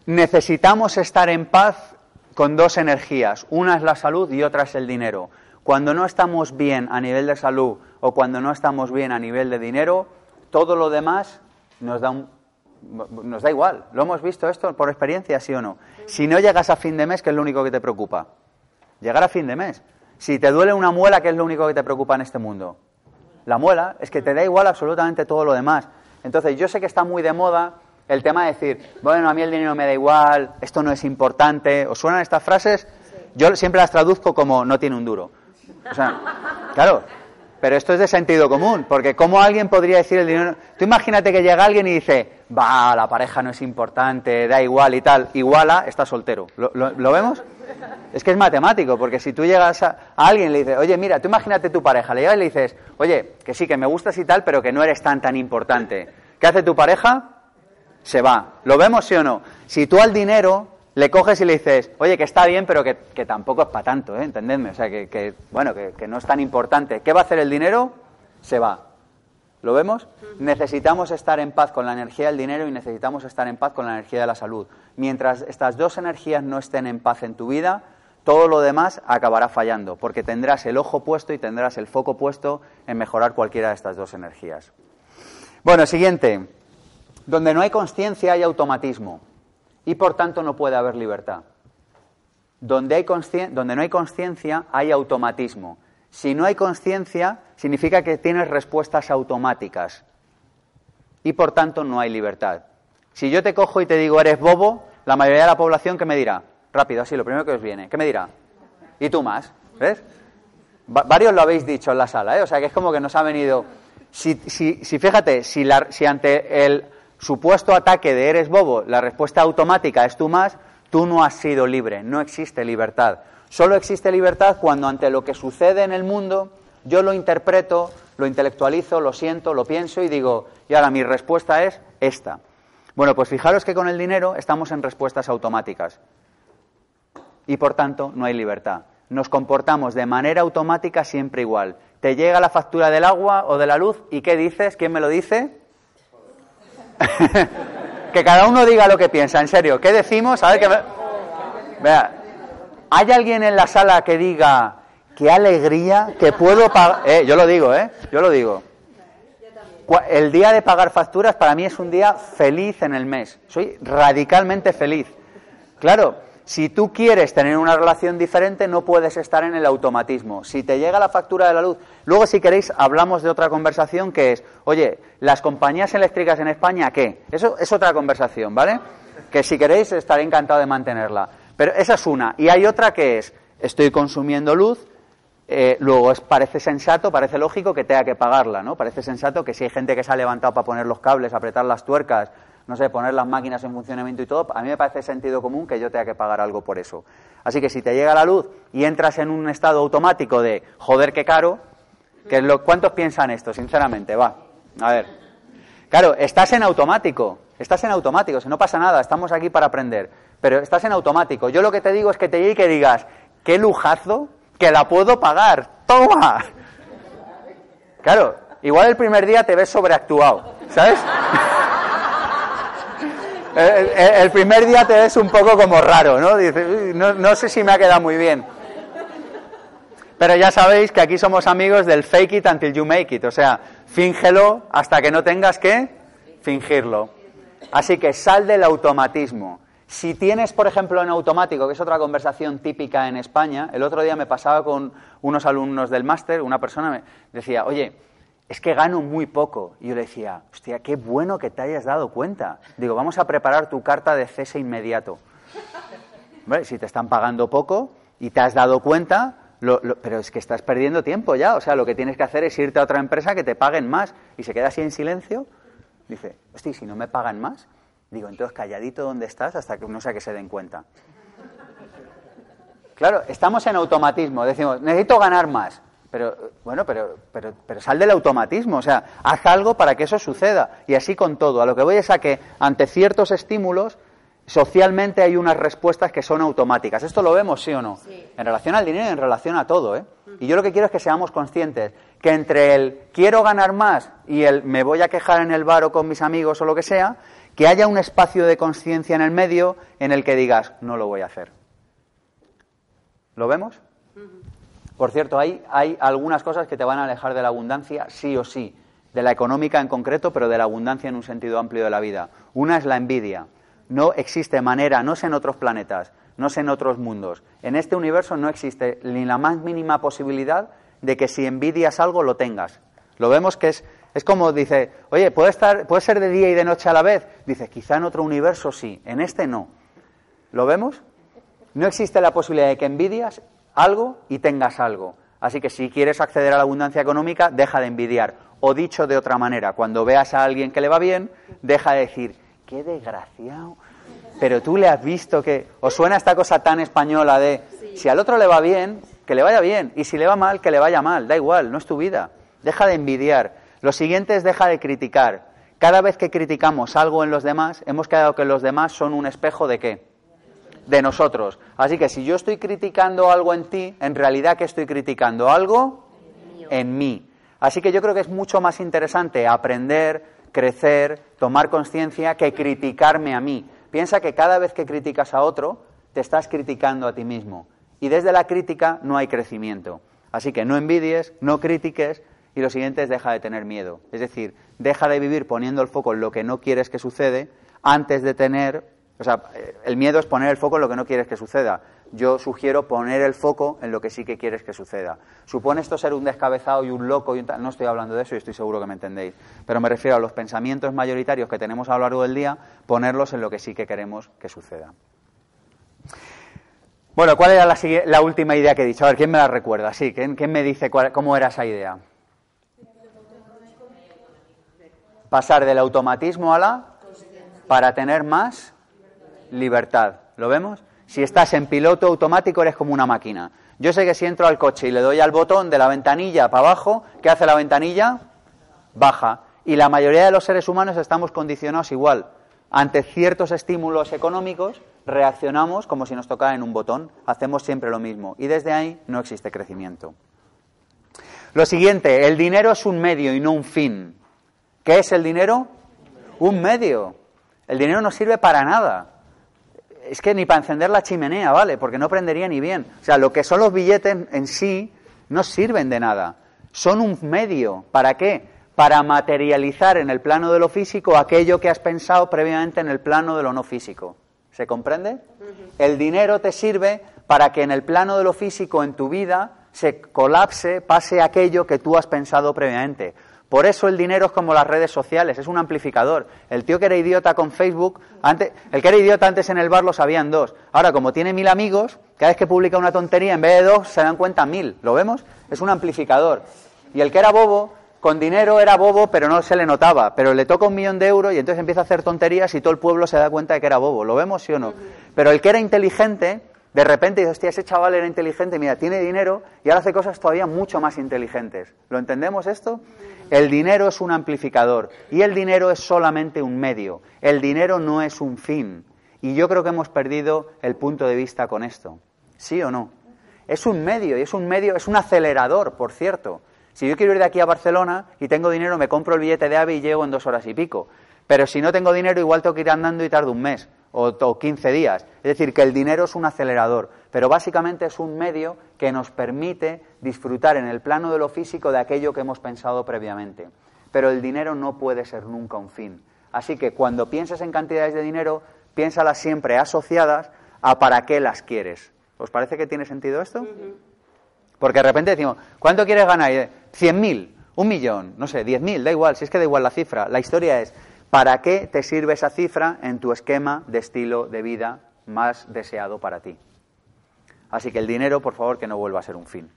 Necesitamos estar en paz con dos energías. Una es la salud y otra es el dinero. Cuando no estamos bien a nivel de salud o cuando no estamos bien a nivel de dinero, todo lo demás nos da, nos da igual. ¿Lo hemos visto esto por experiencia, sí o no? Si no llegas a fin de mes, ¿qué es lo único que te preocupa? Llegar a fin de mes. Si te duele una muela, ¿qué es lo único que te preocupa en este mundo? La muela, es que te da igual absolutamente todo lo demás. Entonces, yo sé que está muy de moda el tema de decir, bueno, a mí el dinero me da igual, esto no es importante. ¿Os suenan estas frases? Yo siempre las traduzco como no tiene un duro. O sea, claro, pero esto es de sentido común, porque ¿cómo alguien podría decir el dinero? Tú imagínate que llega alguien y dice, va, la pareja no es importante, da igual y tal, iguala, está soltero. ¿Lo, vemos? Es que es matemático, porque si tú llegas a, alguien y le dices, oye, mira, tú imagínate tu pareja, le llegas y le dices, oye, que sí, que me gustas y tal, pero que no eres tan, tan importante. ¿Qué hace tu pareja? Se va. ¿Lo vemos, sí o no? Si tú al dinero le coges y le dices, oye, que está bien, pero que, tampoco es para tanto, ¿eh? Entendedme, o sea, que, bueno, que, no es tan importante. ¿Qué va a hacer el dinero? Se va. ¿Lo vemos? Necesitamos estar en paz con la energía del dinero y necesitamos estar en paz con la energía de la salud. Mientras estas dos energías no estén en paz en tu vida, todo lo demás acabará fallando, porque tendrás el ojo puesto y tendrás el foco puesto en mejorar cualquiera de estas dos energías. Bueno, siguiente. Donde no hay conciencia hay automatismo y por tanto no puede haber libertad. Donde, hay donde no hay conciencia hay automatismo. Si no hay conciencia, significa que tienes respuestas automáticas y por tanto no hay libertad. Si yo te cojo y te digo eres bobo, la mayoría de la población, ¿qué me dirá? Rápido, así, lo primero que os viene. ¿Qué me dirá? ¿Y tú más? ¿Ves? varios lo habéis dicho en la sala, ¿eh? O sea que es como que nos ha venido. Si, si, si fíjate, si, la, si ante el supuesto ataque de eres bobo, la respuesta automática es tú más, tú no has sido libre, no existe libertad. Solo existe libertad cuando ante lo que sucede en el mundo yo lo interpreto, lo intelectualizo, lo siento, lo pienso y digo, y ahora mi respuesta es esta. Bueno, pues fijaros que con el dinero estamos en respuestas automáticas y por tanto no hay libertad. Nos comportamos de manera automática siempre igual. Te llega la factura del agua o de la luz y ¿qué dices? ¿Quién me lo dice? <laughs> que cada uno diga lo que piensa, en serio. ¿Qué decimos? A ver que Vea, ¿hay alguien en la sala que diga qué alegría que puedo pagar? Eh, yo lo digo, ¿eh? Yo lo digo. El día de pagar facturas para mí es un día feliz en el mes. Soy radicalmente feliz. Claro, si tú quieres tener una relación diferente, no puedes estar en el automatismo. Si te llega la factura de la luz, luego si queréis hablamos de otra conversación que es, oye, las compañías eléctricas en España, ¿qué? Eso es otra conversación, ¿vale? Que si queréis estaré encantado de mantenerla. Pero esa es una. Y hay otra que es, estoy consumiendo luz, eh, luego es, parece sensato, parece lógico que tenga que pagarla, ¿no? Parece sensato que si hay gente que se ha levantado para poner los cables, apretar las tuercas, no sé, poner las máquinas en funcionamiento y todo, a mí me parece sentido común que yo tenga que pagar algo por eso. Así que si te llega la luz y entras en un estado automático de joder qué caro, que lo, ¿cuántos piensan esto, sinceramente? Va, a ver. Claro, estás en automático, estás en automático, si no pasa nada, estamos aquí para aprender, pero estás en automático. Yo lo que te digo es que te llegue y que digas, qué lujazo, que la puedo pagar, toma. Claro, igual el primer día te ves sobreactuado, ¿sabes? El, primer día te ves un poco como raro, ¿no? Dices, no, no sé si me ha quedado muy bien. Pero ya sabéis que aquí somos amigos del fake it until you make it, o sea, fíngelo hasta que no tengas que fingirlo. Así que sal del automatismo. Si tienes, por ejemplo, en automático, que es otra conversación típica en España, el otro día me pasaba con unos alumnos del máster, una persona me decía, oye, es que gano muy poco. Y yo le decía, hostia, qué bueno que te hayas dado cuenta. Digo, vamos a preparar tu carta de cese inmediato. Si te están pagando poco y te has dado cuenta, pero es que estás perdiendo tiempo ya. O sea, lo que tienes que hacer es irte a otra empresa que te paguen más. Y se queda así en silencio. Dice, hostia, si no me pagan más. Digo, entonces calladito donde estás hasta que no sea que se den cuenta. Claro, estamos en automatismo. Decimos, necesito ganar más. Pero, bueno, pero, pero, pero sal del automatismo, o sea, haz algo para que eso suceda. Y así con todo. A lo que voy es a que ante ciertos estímulos, socialmente hay unas respuestas que son automáticas. ¿Esto lo vemos, sí o no? En relación al dinero y en relación a todo, ¿eh? Y yo lo que quiero es que seamos conscientes que entre el quiero ganar más y el me voy a quejar en el bar o con mis amigos o lo que sea, que haya un espacio de conciencia en el medio en el que digas, no lo voy a hacer. ¿Lo vemos? Por cierto, hay, algunas cosas que te van a alejar de la abundancia, sí o sí, de la económica en concreto, pero de la abundancia en un sentido amplio de la vida. Una es la envidia. No existe manera, no sé en otros planetas, no sé en otros mundos. En este universo no existe ni la más mínima posibilidad de que si envidias algo lo tengas. Lo vemos que es, es como dice, oye, ¿puede, estar, ¿puede ser de día y de noche a la vez? Dice, quizá en otro universo sí, en este no. ¿Lo vemos? No existe la posibilidad de que envidias algo y tengas algo. Así que si quieres acceder a la abundancia económica, deja de envidiar. O dicho de otra manera, cuando veas a alguien que le va bien, deja de decir, qué desgraciado. Pero tú le has visto que... ¿Os suena esta cosa tan española de, si al otro le va bien, que le vaya bien. Y si le va mal, que le vaya mal. Da igual, no es tu vida. Deja de envidiar. Lo siguiente es deja de criticar. Cada vez que criticamos algo en los demás, hemos quedado que los demás son un espejo de qué? De nosotros. Así que si yo estoy criticando algo en ti, en realidad ¿qué estoy criticando? Algo en mí. Así que yo creo que es mucho más interesante aprender, crecer, tomar conciencia que criticarme a mí. Piensa que cada vez que criticas a otro, te estás criticando a ti mismo. Y desde la crítica no hay crecimiento. Así que no envidies, no critiques y lo siguiente es deja de tener miedo. Es decir, deja de vivir poniendo el foco en lo que no quieres que sucede antes de tener o sea, el miedo es poner el foco en lo que no quieres que suceda. Yo sugiero poner el foco en lo que sí que quieres que suceda. ¿Supone esto ser un descabezado y un loco? Y un No estoy hablando de eso y estoy seguro que me entendéis. Pero me refiero a los pensamientos mayoritarios que tenemos a lo largo del día, ponerlos en lo que sí que queremos que suceda. Bueno, ¿cuál era la, última idea que he dicho? A ver, ¿quién me la recuerda? Sí, ¿quién, me dice cómo era esa idea? Pasar del automatismo a la para tener más libertad. ¿Lo vemos? Si estás en piloto automático eres como una máquina. Yo sé que si entro al coche y le doy al botón de la ventanilla para abajo, ¿qué hace la ventanilla? Baja. Y la mayoría de los seres humanos estamos condicionados igual. Ante ciertos estímulos económicos reaccionamos como si nos tocara en un botón. Hacemos siempre lo mismo. Y desde ahí no existe crecimiento. Lo siguiente, el dinero es un medio y no un fin. ¿Qué es el dinero? Un medio. El dinero no sirve para nada es que ni para encender la chimenea, ¿vale? Porque no prendería ni bien. O sea, lo que son los billetes en sí no sirven de nada. Son un medio. ¿Para qué? Para materializar en el plano de lo físico aquello que has pensado previamente en el plano de lo no físico. ¿Se comprende? El dinero te sirve para que en el plano de lo físico, en tu vida, se colapse, pase aquello que tú has pensado previamente. Por eso el dinero es como las redes sociales, es un amplificador. El tío que era idiota con Facebook, antes, el que era idiota antes en el bar lo sabían dos. Ahora, como tiene mil amigos, cada vez que publica una tontería, en vez de dos, se dan cuenta mil. ¿Lo vemos? Es un amplificador. Y el que era bobo, con dinero era bobo, pero no se le notaba. Pero le toca un millón de euros y entonces empieza a hacer tonterías y todo el pueblo se da cuenta de que era bobo. ¿Lo vemos, sí o no? Pero el que era inteligente, de repente dice, hostia, ese chaval era inteligente, mira, tiene dinero y ahora hace cosas todavía mucho más inteligentes. ¿Lo entendemos esto? El dinero es un amplificador y el dinero es solamente un medio. El dinero no es un fin. Y yo creo que hemos perdido el punto de vista con esto. ¿Sí o no? Es un medio y es un medio, es un acelerador, por cierto. Si yo quiero ir de aquí a Barcelona y tengo dinero, me compro el billete de AVE y llego en dos horas y pico. Pero si no tengo dinero, igual tengo que ir andando y tardo un mes o, o 15 días. Es decir, que el dinero es un acelerador, pero básicamente es un medio que nos permite disfrutar en el plano de lo físico de aquello que hemos pensado previamente. Pero el dinero no puede ser nunca un fin. Así que cuando pienses en cantidades de dinero, piénsalas siempre asociadas a para qué las quieres. ¿Os parece que tiene sentido esto? Porque de repente decimos, ¿cuánto quieres ganar? ¿100.000? ¿Un millón? No sé, ¿10.000? Da igual, si es que da igual la cifra. La historia es, ¿Para qué te sirve esa cifra en tu esquema de estilo de vida más deseado para ti? Así que el dinero, por favor, que no vuelva a ser un fin.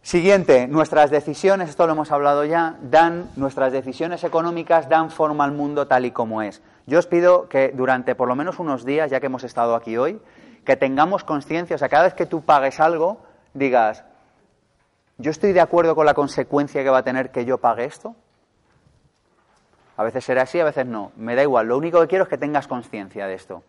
Siguiente, nuestras decisiones, esto lo hemos hablado ya, dan, nuestras decisiones económicas dan forma al mundo tal y como es. Yo os pido que durante por lo menos unos días, ya que hemos estado aquí hoy, que tengamos conciencia, o sea, cada vez que tú pagues algo, digas, ¿yo estoy de acuerdo con la consecuencia que va a tener que yo pague esto? A veces será así, a veces no. Me da igual. Lo único que quiero es que tengas conciencia de esto.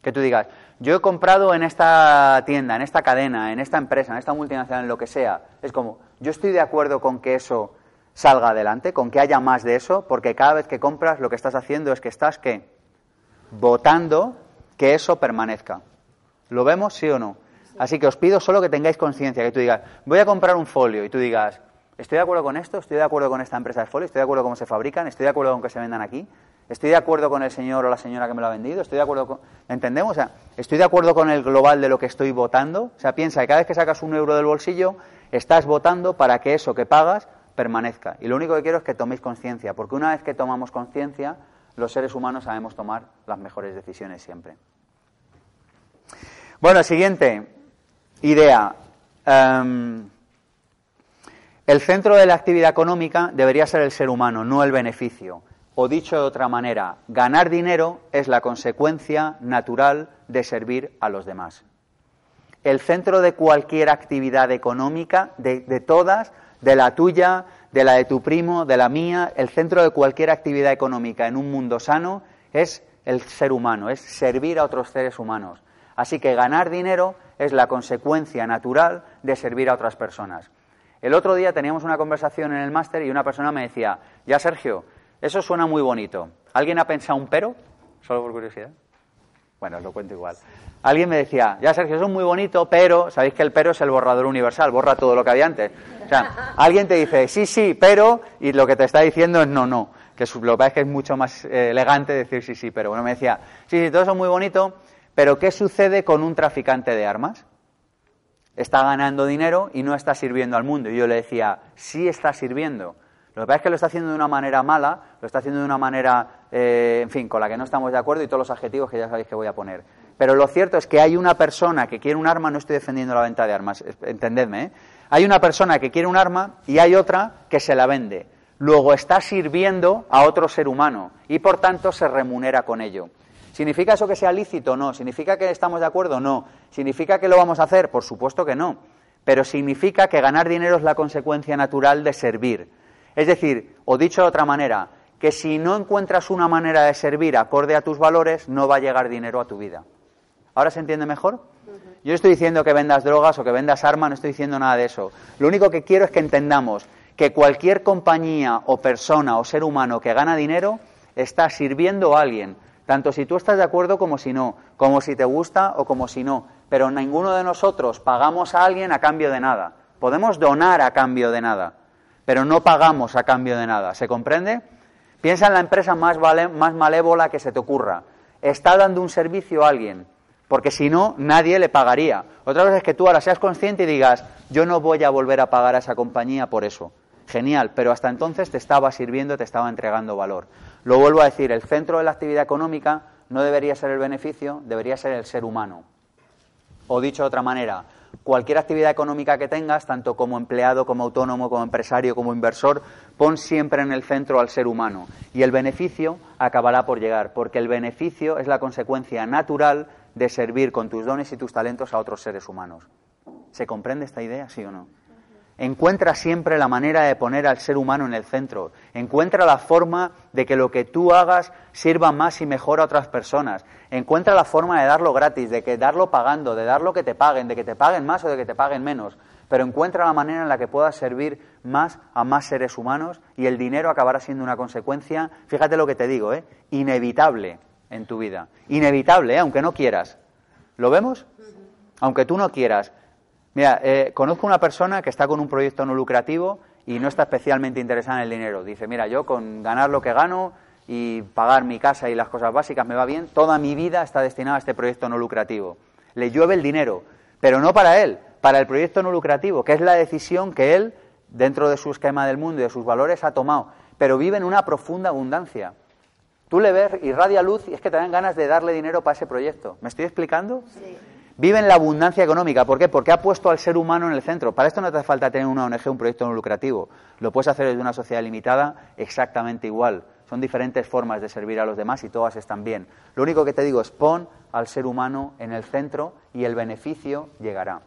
Que tú digas, yo he comprado en esta tienda, en esta cadena, en esta empresa, en esta multinacional, en lo que sea. Es como, yo estoy de acuerdo con que eso salga adelante, con que haya más de eso, porque cada vez que compras lo que estás haciendo es que estás, ¿qué? Votando que eso permanezca. ¿Lo vemos, sí o no? Así que os pido solo que tengáis conciencia, que tú digas, voy a comprar un folio, y tú digas, ¿Estoy de acuerdo con esto? ¿Estoy de acuerdo con esta empresa de folio? ¿Estoy de acuerdo con cómo se fabrican? ¿Estoy de acuerdo con que se vendan aquí? ¿Estoy de acuerdo con el señor o la señora que me lo ha vendido? ¿Estoy de acuerdo con... ¿Entendemos? O sea, ¿estoy de acuerdo con el global de lo que estoy votando? O sea, piensa que cada vez que sacas un euro del bolsillo, estás votando para que eso que pagas permanezca. Y lo único que quiero es que toméis conciencia, porque una vez que tomamos conciencia, los seres humanos sabemos tomar las mejores decisiones siempre. Bueno, siguiente idea. Em, el centro de la actividad económica debería ser el ser humano, no el beneficio. O dicho de otra manera, ganar dinero es la consecuencia natural de servir a los demás. El centro de cualquier actividad económica, de, todas, de la tuya, de la de tu primo, de la mía, el centro de cualquier actividad económica en un mundo sano es el ser humano, es servir a otros seres humanos. Así que ganar dinero es la consecuencia natural de servir a otras personas. El otro día teníamos una conversación en el máster y una persona me decía, ya Sergio, eso suena muy bonito. ¿Alguien ha pensado un pero? Solo por curiosidad. Bueno, os lo cuento igual. Alguien me decía, ya Sergio, eso es muy bonito, pero, sabéis que el pero es el borrador universal, borra todo lo que había antes. O sea, <laughs> alguien te dice, sí, sí, pero, y lo que te está diciendo es no, no. Que lo que pasa es que es mucho más eh, elegante decir sí, sí, pero. Bueno, me decía, sí, sí, todo eso es muy bonito, pero ¿qué sucede con un traficante de armas? Está ganando dinero y no está sirviendo al mundo. Y yo le decía, sí está sirviendo. Lo que pasa es que lo está haciendo de una manera mala, lo está haciendo de una manera, eh, en fin, con la que no estamos de acuerdo y todos los adjetivos que ya sabéis que voy a poner. Pero lo cierto es que hay una persona que quiere un arma, no estoy defendiendo la venta de armas, entendedme, ¿eh? hay una persona que quiere un arma y hay otra que se la vende. Luego está sirviendo a otro ser humano y por tanto se remunera con ello. ¿Significa eso que sea lícito? No. ¿Significa que estamos de acuerdo? No. ¿Significa que lo vamos a hacer? Por supuesto que no. Pero significa que ganar dinero es la consecuencia natural de servir. Es decir, o dicho de otra manera, que si no encuentras una manera de servir acorde a tus valores, no va a llegar dinero a tu vida. ¿Ahora se entiende mejor? Yo estoy diciendo que vendas drogas o que vendas armas, no estoy diciendo nada de eso. Lo único que quiero es que entendamos que cualquier compañía o persona o ser humano que gana dinero está sirviendo a alguien, tanto si tú estás de acuerdo como si no, como si te gusta o como si no. Pero ninguno de nosotros pagamos a alguien a cambio de nada. Podemos donar a cambio de nada, pero no pagamos a cambio de nada. ¿Se comprende? Piensa en la empresa más, malévola que se te ocurra. Está dando un servicio a alguien, porque si no, nadie le pagaría. Otra vez es que tú ahora seas consciente y digas, yo no voy a volver a pagar a esa compañía por eso. Genial, pero hasta entonces te estaba sirviendo, te estaba entregando valor. Lo vuelvo a decir, el centro de la actividad económica no debería ser el beneficio, debería ser el ser humano. O dicho de otra manera, cualquier actividad económica que tengas, tanto como empleado, como autónomo, como empresario, como inversor, pon siempre en el centro al ser humano. Y el beneficio acabará por llegar, porque el beneficio es la consecuencia natural de servir con tus dones y tus talentos a otros seres humanos. ¿Se comprende esta idea, sí o no? Encuentra siempre la manera de poner al ser humano en el centro. Encuentra la forma de que lo que tú hagas sirva más y mejor a otras personas. Encuentra la forma de darlo gratis, de que darlo pagando, de darlo que te paguen, de que te paguen más o de que te paguen menos. Pero encuentra la manera en la que puedas servir más a más seres humanos y el dinero acabará siendo una consecuencia, fíjate lo que te digo, ¿eh? inevitable en tu vida. Inevitable, ¿eh? aunque no quieras. ¿Lo vemos? Aunque tú no quieras. Mira, eh, conozco una persona que está con un proyecto no lucrativo y no está especialmente interesada en el dinero. Dice, mira, yo con ganar lo que gano y pagar mi casa y las cosas básicas me va bien, toda mi vida está destinada a este proyecto no lucrativo. Le llueve el dinero, pero no para él, para el proyecto no lucrativo, que es la decisión que él, dentro de su esquema del mundo y de sus valores, ha tomado. Pero vive en una profunda abundancia. Tú le ves, irradia luz y es que te dan ganas de darle dinero para ese proyecto. ¿Me estoy explicando? Sí. Vive en la abundancia económica. ¿Por qué? Porque ha puesto al ser humano en el centro. Para esto no te hace falta tener una ONG, un proyecto no lucrativo. Lo puedes hacer desde una sociedad limitada exactamente igual. Son diferentes formas de servir a los demás y todas están bien. Lo único que te digo es pon al ser humano en el centro y el beneficio llegará.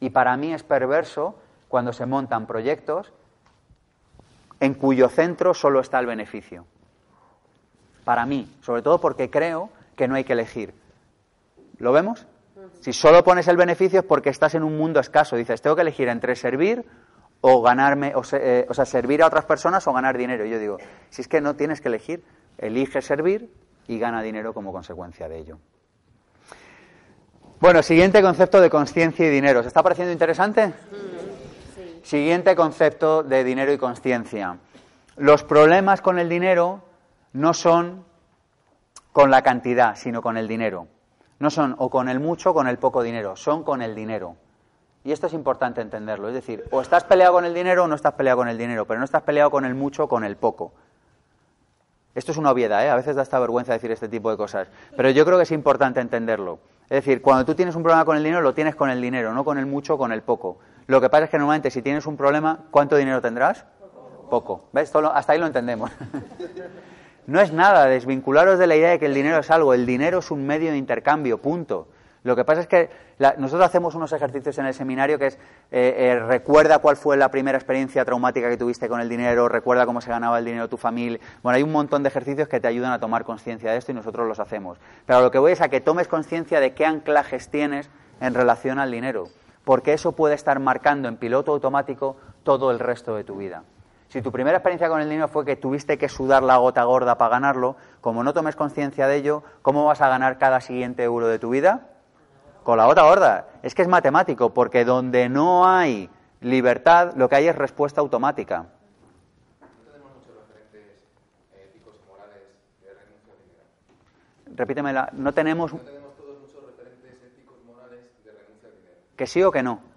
Y para mí es perverso cuando se montan proyectos en cuyo centro solo está el beneficio. Para mí, sobre todo porque creo que no hay que elegir. ¿Lo vemos? Si solo pones el beneficio es porque estás en un mundo escaso. Dices, tengo que elegir entre servir o ganarme, o, eh, sea, servir a otras personas o ganar dinero. Y yo digo, si es que no tienes que elegir, elige servir y gana dinero como consecuencia de ello. Bueno, siguiente concepto de conciencia y dinero. ¿Se está pareciendo interesante? Siguiente concepto de dinero y conciencia. Los problemas con el dinero no son con la cantidad, sino con el dinero. No son o con el mucho o con el poco dinero, son con el dinero. Y esto es importante entenderlo. Es decir, o estás peleado con el dinero o no estás peleado con el dinero, pero no estás peleado con el mucho o con el poco. Esto es una obviedad, ¿eh? a veces da esta vergüenza decir este tipo de cosas, pero yo creo que es importante entenderlo. Es decir, cuando tú tienes un problema con el dinero, lo tienes con el dinero, no con el mucho o con el poco. Lo que pasa es que normalmente si tienes un problema, ¿cuánto dinero tendrás? Poco. ¿Ves? hasta ahí lo entendemos. No es nada, desvincularos de la idea de que el dinero es algo, el dinero es un medio de intercambio, punto. Lo que pasa es que nosotros hacemos unos ejercicios en el seminario que es eh, eh, recuerda cuál fue la primera experiencia traumática que tuviste con el dinero, recuerda cómo se ganaba el dinero tu familia. Bueno, hay un montón de ejercicios que te ayudan a tomar conciencia de esto y nosotros los hacemos. Pero lo que voy es a que tomes conciencia de qué anclajes tienes en relación al dinero, porque eso puede estar marcando en piloto automático todo el resto de tu vida. Si tu primera experiencia con el dinero fue que tuviste que sudar la gota gorda para ganarlo, como no tomes conciencia de ello, ¿cómo vas a ganar cada siguiente euro de tu vida? Con la gota gorda. Es que es matemático, porque donde no hay libertad, lo que hay es respuesta automática. Repítemela, no tenemos... No tenemos todos muchos referentes éticos morales de renuncia al dinero. ¿Que sí o que no?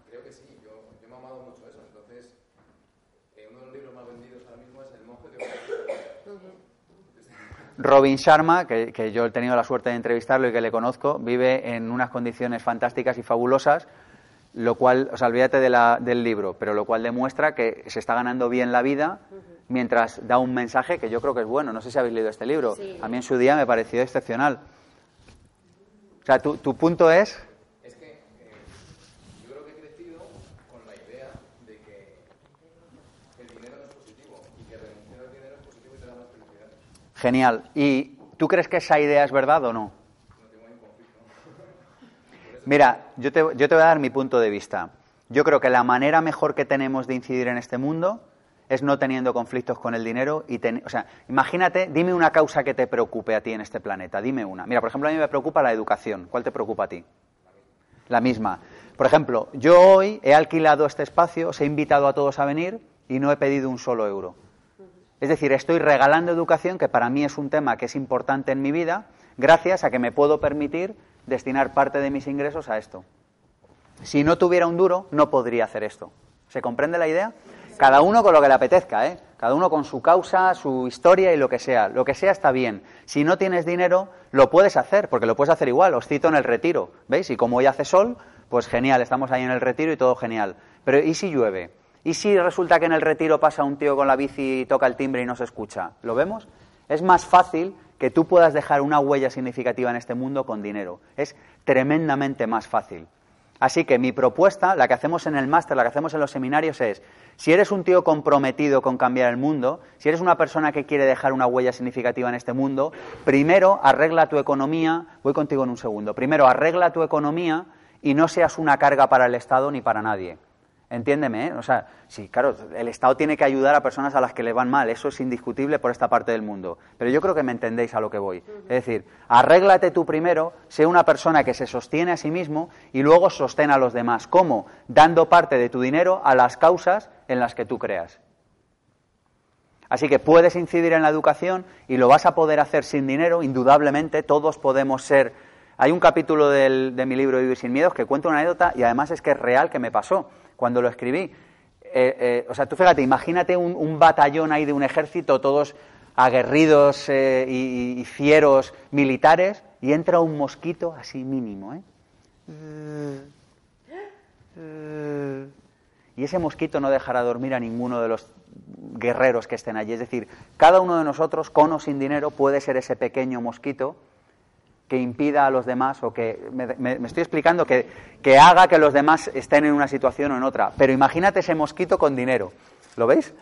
Robin Sharma, que, yo he tenido la suerte de entrevistarlo y que le conozco, vive en unas condiciones fantásticas y fabulosas, lo cual, o sea, olvídate de la, del libro, pero lo cual demuestra que se está ganando bien la vida mientras da un mensaje que yo creo que es bueno. No sé si habéis leído este libro. A mí en su día me pareció excepcional. O sea, tu, tu punto es... Es que eh, yo creo que he crecido con la idea de que el dinero no es positivo y que renunciar al dinero es positivo y te da más felicidad. Genial. ¿Y tú crees que esa idea es verdad o no? Mira, yo te, yo te voy a dar mi punto de vista. Yo creo que la manera mejor que tenemos de incidir en este mundo es no teniendo conflictos con el dinero y o sea, imagínate, dime una causa que te preocupe a ti en este planeta, dime una. Mira, por ejemplo, a mí me preocupa la educación. ¿Cuál te preocupa a ti? La misma. Por ejemplo, yo hoy he alquilado este espacio, os he invitado a todos a venir y no he pedido un solo euro. Es decir, estoy regalando educación, que para mí es un tema que es importante en mi vida, gracias a que me puedo permitir destinar parte de mis ingresos a esto. Si no tuviera un duro, no podría hacer esto. ¿Se comprende la idea? Cada uno con lo que le apetezca, ¿eh? Cada uno con su causa, su historia y lo que sea. Lo que sea está bien. Si no tienes dinero, lo puedes hacer, porque lo puedes hacer igual. Os cito en el retiro, ¿veis? Y como hoy hace sol, pues genial, estamos ahí en el retiro y todo genial. Pero ¿y si llueve? ¿Y si resulta que en el retiro pasa un tío con la bici y toca el timbre y no se escucha? ¿Lo vemos? Es más fácil que tú puedas dejar una huella significativa en este mundo con dinero. Es tremendamente más fácil. Así que mi propuesta, la que hacemos en el máster, la que hacemos en los seminarios es, si eres un tío comprometido con cambiar el mundo, si eres una persona que quiere dejar una huella significativa en este mundo, primero arregla tu economía, voy contigo en un segundo, primero arregla tu economía y no seas una carga para el Estado ni para nadie. Entiéndeme, ¿eh? O sea, sí, claro, el Estado tiene que ayudar a personas a las que le van mal, eso es indiscutible por esta parte del mundo. Pero yo creo que me entendéis a lo que voy. Es decir, arréglate tú primero, sé una persona que se sostiene a sí mismo y luego sostén a los demás. ¿Cómo? Dando parte de tu dinero a las causas en las que tú creas. Así que puedes incidir en la educación y lo vas a poder hacer sin dinero, indudablemente, todos podemos ser... Hay un capítulo del- de mi libro Vivir sin miedos que cuenta una anécdota y además es que es real que me pasó cuando lo escribí. Eh, eh, o sea, tú fíjate, imagínate un, batallón ahí de un ejército, todos aguerridos eh, y, y fieros militares, y entra un mosquito así mínimo, ¿eh? Y ese mosquito no dejará dormir a ninguno de los guerreros que estén allí. Es decir, cada uno de nosotros, con o sin dinero, puede ser ese pequeño mosquito que impida a los demás o que, me, estoy explicando, que, que haga que los demás estén en una situación o en otra. Pero imagínate ese mosquito con dinero. ¿Lo veis?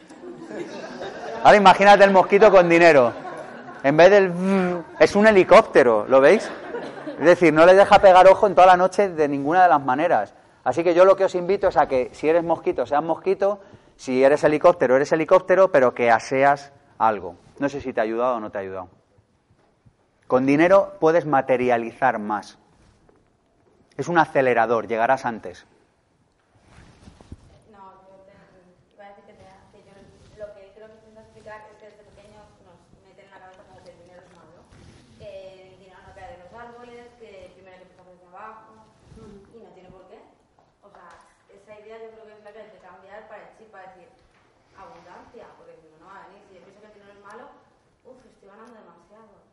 Ahora imagínate el mosquito con dinero. En vez del... vrr, es un helicóptero, ¿lo veis? Es decir, no le deja pegar ojo en toda la noche de ninguna de las maneras. Así que yo lo que os invito es a que si eres mosquito, seas mosquito, si eres helicóptero, eres helicóptero, pero que aseas algo. No sé si te ha ayudado o no te ha ayudado. Con dinero puedes materializar más. Es un acelerador, llegarás antes. No, yo te, iba a decir que, te, que lo que creo que intento explicar es que desde pequeño nos meten en la cabeza como que el dinero es malo, que el dinero no cae de los árboles, que primero hay que empezar desde abajo, y no tiene por qué. O sea, esa idea yo creo que es la que hay que cambiar para el chip, para decir abundancia, porque si no, no. Si yo pienso que el dinero es malo, uff, estoy ganando demasiado.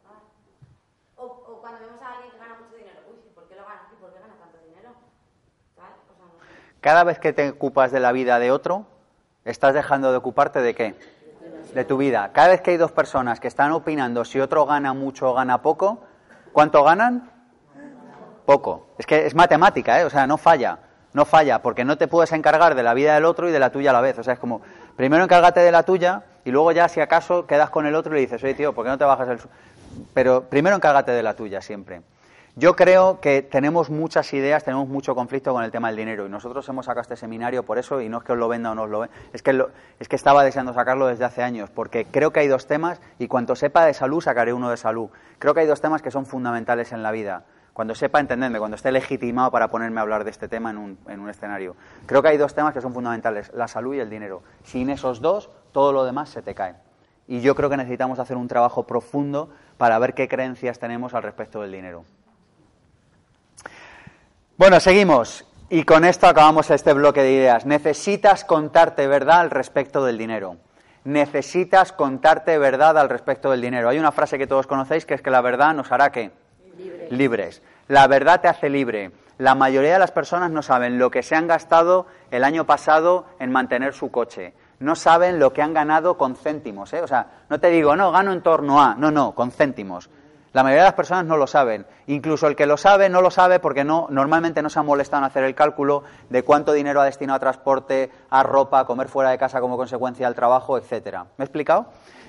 Cuando vemos a alguien que gana mucho dinero, uy, ¿y ¿por qué lo gana? ¿Y por qué gana tanto dinero? Cada vez que te ocupas de la vida de otro, estás dejando de ocuparte de qué? De tu vida. Cada vez que hay dos personas que están opinando si otro gana mucho o gana poco, ¿cuánto ganan? Poco. Es que es matemática, ¿eh? O sea, no falla. No falla, porque no te puedes encargar de la vida del otro y de la tuya a la vez. O sea, es como, primero encárgate de la tuya y luego ya, si acaso, quedas con el otro y le dices, oye, tío, ¿por qué no te bajas el... su-?". Pero primero encárgate de la tuya siempre. Yo creo que tenemos muchas ideas, tenemos mucho conflicto con el tema del dinero y nosotros hemos sacado este seminario por eso y no es que os lo venda o no os lo venda, es que, es que estaba deseando sacarlo desde hace años porque creo que hay dos temas y cuanto sepa de salud sacaré uno de salud. Creo que hay dos temas que son fundamentales en la vida. Cuando sepa entenderme, cuando esté legitimado para ponerme a hablar de este tema en un, en un escenario. Creo que hay dos temas que son fundamentales, la salud y el dinero. Sin esos dos, todo lo demás se te cae. Y yo creo que necesitamos hacer un trabajo profundo para ver qué creencias tenemos al respecto del dinero. Bueno, seguimos. Y con esto acabamos este bloque de ideas. Necesitas contarte verdad al respecto del dinero. Necesitas contarte verdad al respecto del dinero. Hay una frase que todos conocéis que es que la verdad nos hará qué? Libres. La verdad te hace libre. La mayoría de las personas no saben lo que se han gastado el año pasado en mantener su coche. No saben lo que han ganado con céntimos. ¿eh? O sea, no te digo, no, gano en torno a. No, no, con céntimos. La mayoría de las personas no lo saben. Incluso el que lo sabe no lo sabe porque no, normalmente no se ha molestado en hacer el cálculo de cuánto dinero ha destinado a transporte, a ropa, a comer fuera de casa como consecuencia del trabajo, etcétera. ¿Me he explicado?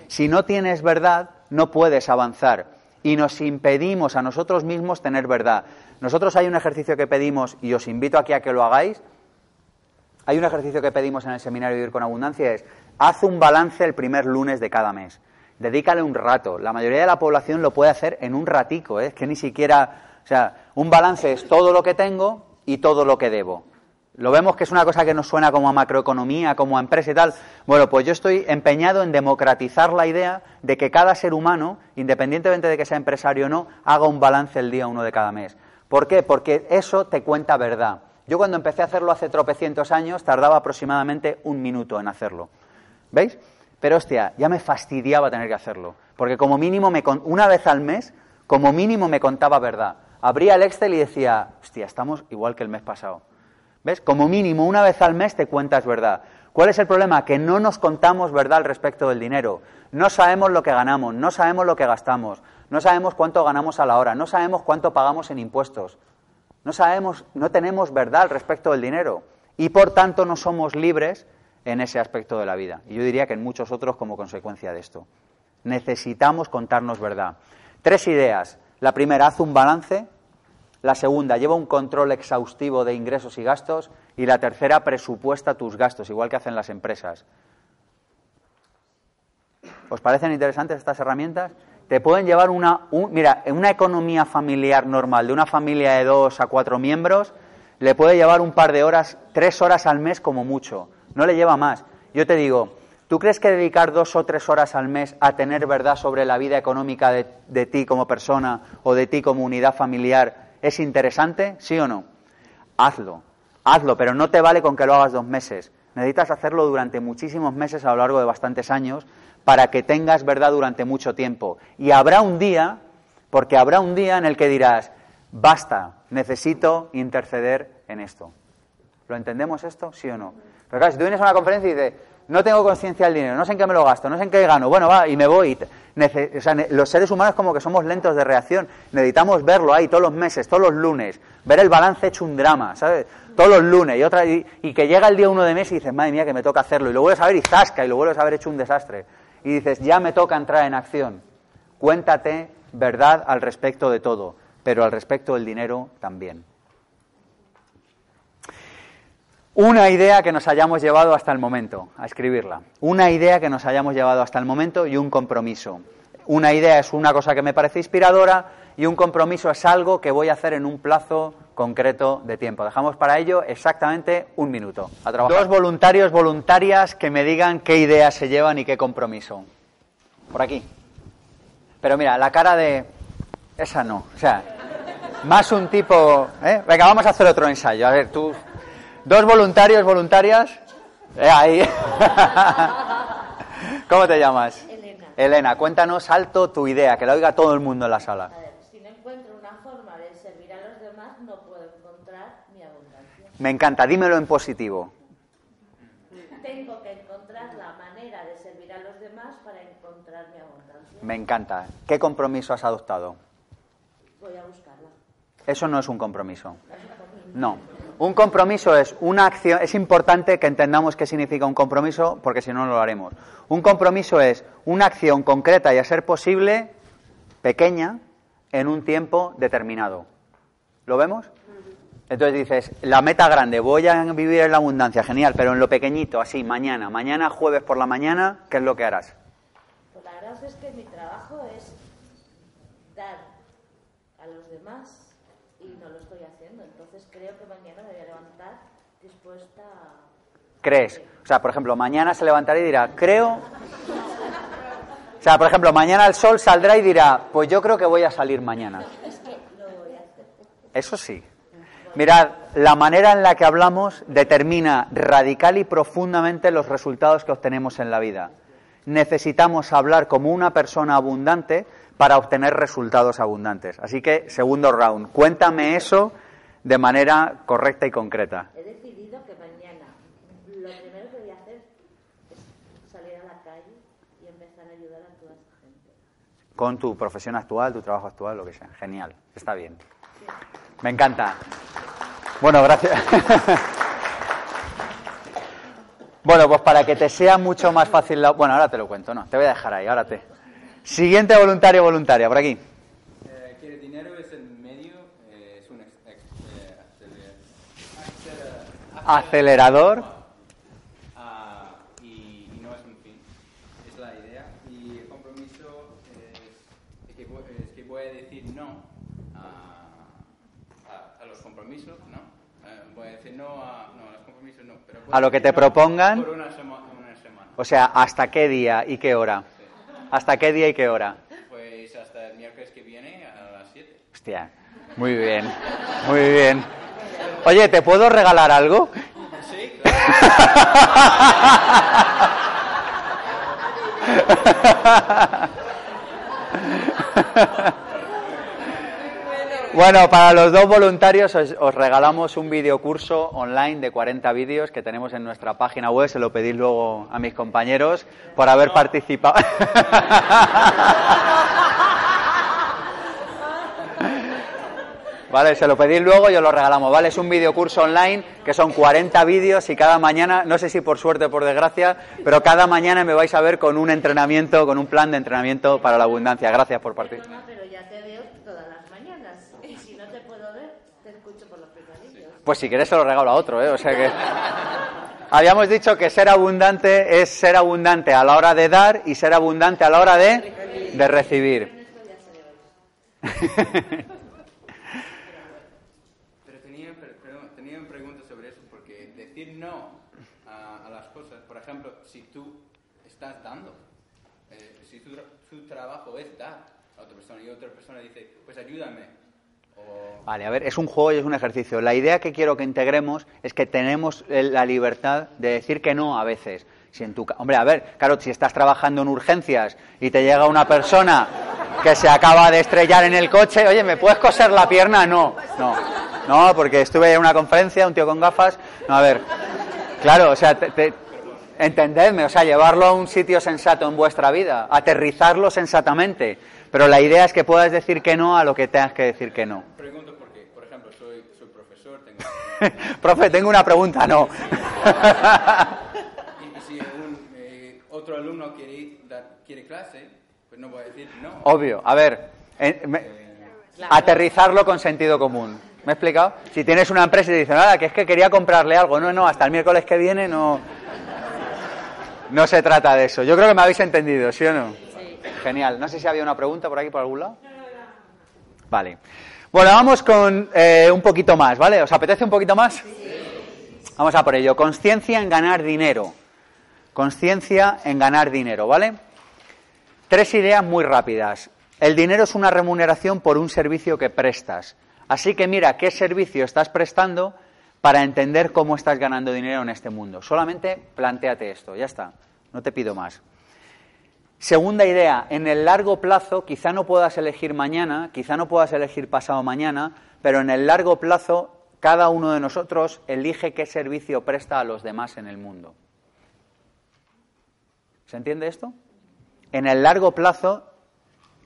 Si no tienes verdad, no puedes avanzar y nos impedimos a nosotros mismos tener verdad. Nosotros hay un ejercicio que pedimos y os invito aquí a que lo hagáis. Hay un ejercicio que pedimos en el seminario Vivir con Abundancia es haz un balance el primer lunes de cada mes dedícale un rato. La mayoría de la población lo puede hacer en un ratico, ¿eh? es que ni siquiera, o sea, un balance es todo lo que tengo y todo lo que debo. Lo vemos que es una cosa que nos suena como a macroeconomía, como a empresa y tal. Bueno, pues yo estoy empeñado en democratizar la idea de que cada ser humano, independientemente de que sea empresario o no, haga un balance el día uno de cada mes. ¿Por qué? Porque eso te cuenta verdad. Yo cuando empecé a hacerlo hace tropecientos años tardaba aproximadamente un minuto en hacerlo. ¿Veis? Pero hostia, ya me fastidiaba tener que hacerlo. Porque como mínimo, me una vez al mes, como mínimo me contaba verdad. Abría el Excel y decía, hostia, estamos igual que el mes pasado. ¿Ves? Como mínimo, una vez al mes te cuentas verdad. ¿Cuál es el problema? Que no nos contamos verdad al respecto del dinero. No sabemos lo que ganamos, no sabemos lo que gastamos, no sabemos cuánto ganamos a la hora, no sabemos cuánto pagamos en impuestos. No sabemos, no tenemos verdad al respecto del dinero. Y por tanto no somos libres en ese aspecto de la vida. Y yo diría que en muchos otros como consecuencia de esto. Necesitamos contarnos verdad. Tres ideas. La primera, haz un balance. La segunda, lleva un control exhaustivo de ingresos y gastos. Y la tercera, presupuesta tus gastos, igual que hacen las empresas. ¿Os parecen interesantes estas herramientas? Te pueden llevar una... mira, en una economía familiar normal, de una familia de dos a cuatro miembros, le puede llevar un par de horas, tres horas al mes como mucho no le lleva más. Yo te digo, ¿tú crees que dedicar dos o tres horas al mes a tener verdad sobre la vida económica de, ti como persona o de ti como unidad familiar es interesante? ¿Sí o no? Hazlo, hazlo, pero no te vale con que lo hagas dos meses. Necesitas hacerlo durante muchísimos meses a lo largo de bastantes años para que tengas verdad durante mucho tiempo. Y habrá un día, porque habrá un día en el que dirás, basta, necesito interceder en esto. ¿Lo entendemos esto? ¿Sí o no? Pero claro, si tú vienes a una conferencia y dices, no tengo conciencia del dinero, no sé en qué me lo gasto, no sé en qué gano, bueno, va, y me voy. o sea, los seres humanos como que somos lentos de reacción, necesitamos verlo ahí todos los meses, todos los lunes, ver el balance hecho un drama, ¿sabes? Todos los lunes, y, otra, y, que llega el día uno de mes y dices, madre mía, que me toca hacerlo, y lo vuelves a ver y zasca, y lo vuelves a haber hecho un desastre. Y dices, ya me toca entrar en acción. Cuéntate verdad al respecto de todo, pero al respecto del dinero también. Una idea que nos hayamos llevado hasta el momento, a escribirla. Una idea que nos hayamos llevado hasta el momento y un compromiso. Una idea es una cosa que me parece inspiradora y un compromiso es algo que voy a hacer en un plazo concreto de tiempo. Dejamos para ello exactamente un minuto. A Dos voluntarios, voluntarias que me digan qué ideas se llevan y qué compromiso. Por aquí. Pero mira, la cara de... Esa no. O sea, más un tipo... ¿eh? Venga, vamos a hacer otro ensayo. A ver, tú Dos voluntarios, voluntarias. Eh, ahí. <laughs> ¿Cómo te llamas? Elena. Elena, cuéntanos alto tu idea, que la oiga todo el mundo en la sala. A ver, si no encuentro una forma de servir a los demás, no puedo encontrar mi abundancia. Me encanta, dímelo en positivo. Tengo que encontrar la manera de servir a los demás para encontrar mi abundancia. Me encanta. ¿Qué compromiso has adoptado? Voy a buscarla. Eso no es un compromiso. No. Un compromiso es una acción, es importante que entendamos qué significa un compromiso, porque si no, no lo haremos. Un compromiso es una acción concreta y a ser posible pequeña en un tiempo determinado. ¿Lo vemos? Entonces dices, la meta grande, voy a vivir en la abundancia, genial, pero en lo pequeñito, así, mañana, mañana jueves por la mañana, ¿qué es lo que harás? Pues la verdad es que mi trabajo es dar a los demás y no lo estoy haciendo. Entonces creo que mañana me voy a levantar dispuesta a... ¿Crees? O sea, por ejemplo, mañana se levantará y dirá, creo... O sea, por ejemplo, mañana el sol saldrá y dirá, pues yo creo que voy a salir mañana. Es que lo voy a hacer. Eso sí. Mirad, la manera en la que hablamos determina radical y profundamente los resultados que obtenemos en la vida. Necesitamos hablar como una persona abundante para obtener resultados abundantes. Así que, segundo round, cuéntame eso de manera correcta y concreta. He decidido que mañana lo primero que voy a hacer es salir a la calle y empezar a ayudar a toda esa gente. con tu profesión actual, tu trabajo actual, lo que sea. Genial, está bien. Me encanta. Bueno, gracias. bueno, pues para que te sea mucho más fácil la... Bueno, ahora te lo cuento, no, te voy a dejar ahí, ahora te... Siguiente voluntario voluntaria, por aquí. Eh, que el dinero es el medio, eh, es un ex- ex- eh, aceler- aceler- Acelerador. Ah, y, y no es un fin, es la idea. Y el compromiso es, es que, voy, es que voy a decir no a, a- a los compromisos, ¿no? Eh, voy a decir no a, no, a los compromisos, no. Pero voy A lo que te propongan. Por una, sema- una semana. O sea, ¿hasta qué día y qué hora? ¿Hasta qué día y qué hora? Pues hasta el miércoles que viene a las 7. Hostia, muy bien, muy bien. Oye, ¿te puedo regalar algo? Sí, <laughs> Bueno, para los dos voluntarios os, os regalamos un videocurso online de 40 vídeos que tenemos en nuestra página web. Se lo pedís luego a mis compañeros por haber participado. Vale, se lo pedís luego y os lo regalamos, ¿vale? Es un videocurso online que son 40 vídeos y cada mañana, no sé si por suerte o por desgracia, pero cada mañana me vais a ver con un entrenamiento, con un plan de entrenamiento para la abundancia. Gracias por participar. No, pero ya te veo todas las mañanas. Y si no te puedo ver, te escucho por los picadillos. Pues si quieres se lo regalo a otro, ¿eh? O sea que... Habíamos dicho que ser abundante es ser abundante a la hora de dar y ser abundante a la hora de, de recibir. Pero tenía, per- perdón, tenía una pregunta sobre eso, porque decir no a, las cosas, por ejemplo, si tú estás dando, eh, si tu, tu trabajo es dar a otra persona y otra persona dice, pues ayúdame, Vale, a ver, es un juego y es un ejercicio. La idea que quiero que integremos es que tenemos eh, la libertad de decir que no a veces. Si en tu Hombre, a ver, claro, si estás trabajando en urgencias y te llega una persona que se acaba de estrellar en el coche, oye, ¿me puedes coser la pierna? No, no, no, porque estuve en una conferencia, un tío con gafas. No, a ver, claro, o sea, te- entendedme, o sea, llevarlo a un sitio sensato en vuestra vida, aterrizarlo sensatamente. Pero la idea es que puedas decir que no a lo que tengas que decir que no. pregunto porque, por ejemplo, soy, soy profesor, tengo... <laughs> Profe, tengo una pregunta, no. <laughs> y, si un, eh, otro alumno quiere, ir, dar- quiere clase, pues no voy a decir no. Obvio, a ver, eh, me- aterrizarlo con sentido común. ¿Me he explicado? Si tienes una empresa y te dicen, nada, que es que quería comprarle algo, no, no, hasta el miércoles que viene no. No se trata de eso. Yo creo que me habéis entendido, ¿sí o no? Genial. No sé si había una pregunta por aquí, por algún lado. Vale. Bueno, vamos con eh, un poquito más, ¿vale? ¿Os apetece un poquito más? Vamos a por ello. Conciencia en ganar dinero. Conciencia en ganar dinero, ¿vale? Tres ideas muy rápidas. El dinero es una remuneración por un servicio que prestas. Así que mira qué servicio estás prestando para entender cómo estás ganando dinero en este mundo. Solamente planteate esto, ya está. No te pido más. Segunda idea, en el largo plazo quizá no puedas elegir mañana, quizá no puedas elegir pasado mañana, pero en el largo plazo cada uno de nosotros elige qué servicio presta a los demás en el mundo. ¿Se entiende esto? En el largo plazo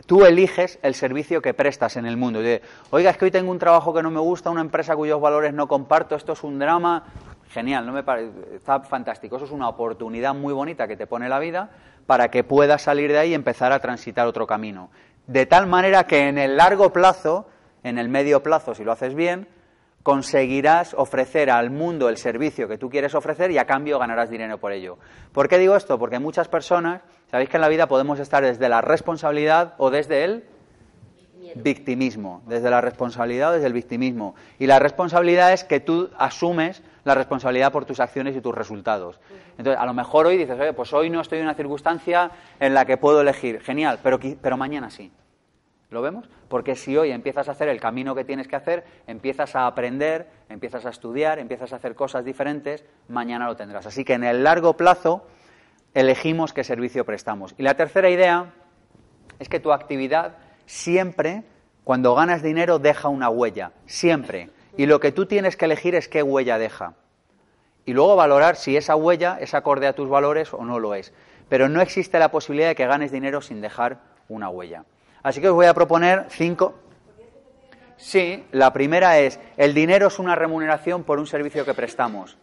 tú eliges el servicio que prestas en el mundo. Y dices, Oiga, es que hoy tengo un trabajo que no me gusta, una empresa cuyos valores no comparto, esto es un drama. Genial, no me pare- está fantástico. Eso es una oportunidad muy bonita que te pone la vida para que puedas salir de ahí y empezar a transitar otro camino. De tal manera que en el largo plazo, en el medio plazo, si lo haces bien, conseguirás ofrecer al mundo el servicio que tú quieres ofrecer y a cambio ganarás dinero por ello. ¿Por qué digo esto? Porque muchas personas, sabéis que en la vida podemos estar desde la responsabilidad o desde el victimismo, desde la responsabilidad o desde el victimismo. Y la responsabilidad es que tú asumes la responsabilidad por tus acciones y tus resultados. Entonces, a lo mejor hoy dices, oye, pues hoy no estoy en una circunstancia en la que puedo elegir. Genial, pero, pero mañana sí. ¿Lo vemos? Porque si hoy empiezas a hacer el camino que tienes que hacer, empiezas a aprender, empiezas a estudiar, empiezas a hacer cosas diferentes, mañana lo tendrás. Así que en el largo plazo elegimos qué servicio prestamos. Y la tercera idea es que tu actividad siempre, cuando ganas dinero, deja una huella. Siempre. Y lo que tú tienes que elegir es qué huella deja. Y luego valorar si esa huella es acorde a tus valores o no lo es. Pero no existe la posibilidad de que ganes dinero sin dejar una huella. Así que os voy a proponer cinco. Sí, la primera es, el dinero es una remuneración por un servicio que prestamos.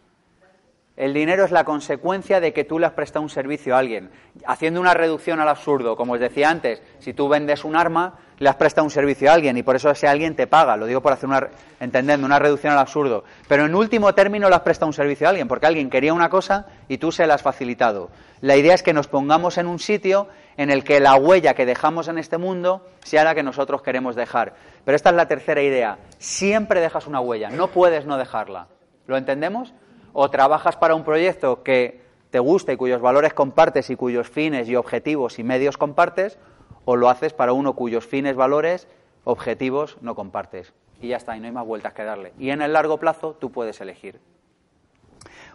El dinero es la consecuencia de que tú le has prestado un servicio a alguien. Haciendo una reducción al absurdo, como os decía antes, si tú vendes un arma, le has prestado un servicio a alguien y por eso ese alguien te paga. Lo digo por hacer una, entendedme, una reducción al absurdo. Pero en último término le has prestado un servicio a alguien, porque alguien quería una cosa y tú se la has facilitado. La idea es que nos pongamos en un sitio en el que la huella que dejamos en este mundo sea la que nosotros queremos dejar. Pero esta es la tercera idea. Siempre dejas una huella, no puedes no dejarla. ¿Lo entendemos? O trabajas para un proyecto que te gusta y cuyos valores compartes y cuyos fines y objetivos y medios compartes, o lo haces para uno cuyos fines, valores, objetivos no compartes. Y ya está, y no hay más vueltas que darle. Y en el largo plazo tú puedes elegir.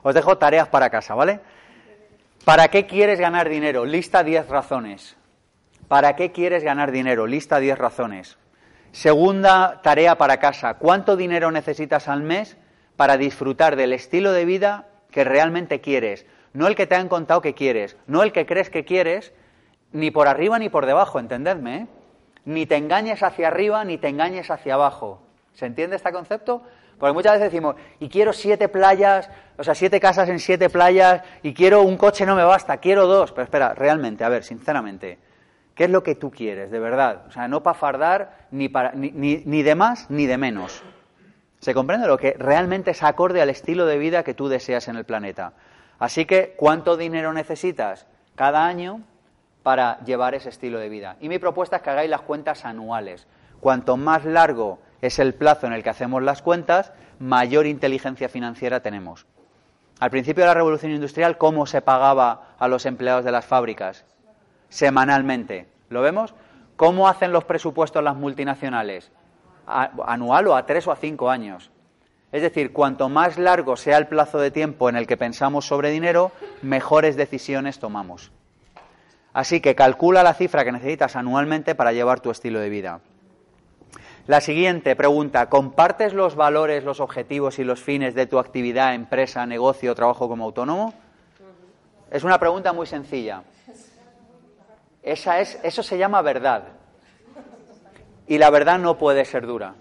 Os dejo tareas para casa, ¿vale? ¿Para qué quieres ganar dinero? Lista 10 razones. ¿Para qué quieres ganar dinero? Lista 10 razones. Segunda tarea para casa. ¿Cuánto dinero necesitas al mes para disfrutar del estilo de vida que realmente quieres, no el que te han contado que quieres, no el que crees que quieres, ni por arriba ni por debajo, entendedme, ¿eh? ni te engañes hacia arriba ni te engañes hacia abajo. ¿Se entiende este concepto? Porque muchas veces decimos, y quiero siete playas, o sea, siete casas en siete playas, y quiero un coche no me basta, quiero dos. Pero espera, realmente, a ver, sinceramente, ¿qué es lo que tú quieres, de verdad? O sea, no para fardar ni, para, ni, ni de más ni de menos. Se comprende lo que realmente es acorde al estilo de vida que tú deseas en el planeta. Así que, ¿cuánto dinero necesitas cada año para llevar ese estilo de vida? Y mi propuesta es que hagáis las cuentas anuales. Cuanto más largo es el plazo en el que hacemos las cuentas, mayor inteligencia financiera tenemos. Al principio de la revolución industrial, ¿cómo se pagaba a los empleados de las fábricas? Semanalmente. ¿Lo vemos? ¿Cómo hacen los presupuestos las multinacionales? Anual o a tres o a cinco años. Es decir, cuanto más largo sea el plazo de tiempo en el que pensamos sobre dinero, mejores decisiones tomamos. Así que calcula la cifra que necesitas anualmente para llevar tu estilo de vida. La siguiente pregunta, ¿compartes los valores, los objetivos y los fines de tu actividad, empresa, negocio o trabajo como autónomo? Es una pregunta muy sencilla. Esa es, eso se llama verdad y la verdad no puede ser dura.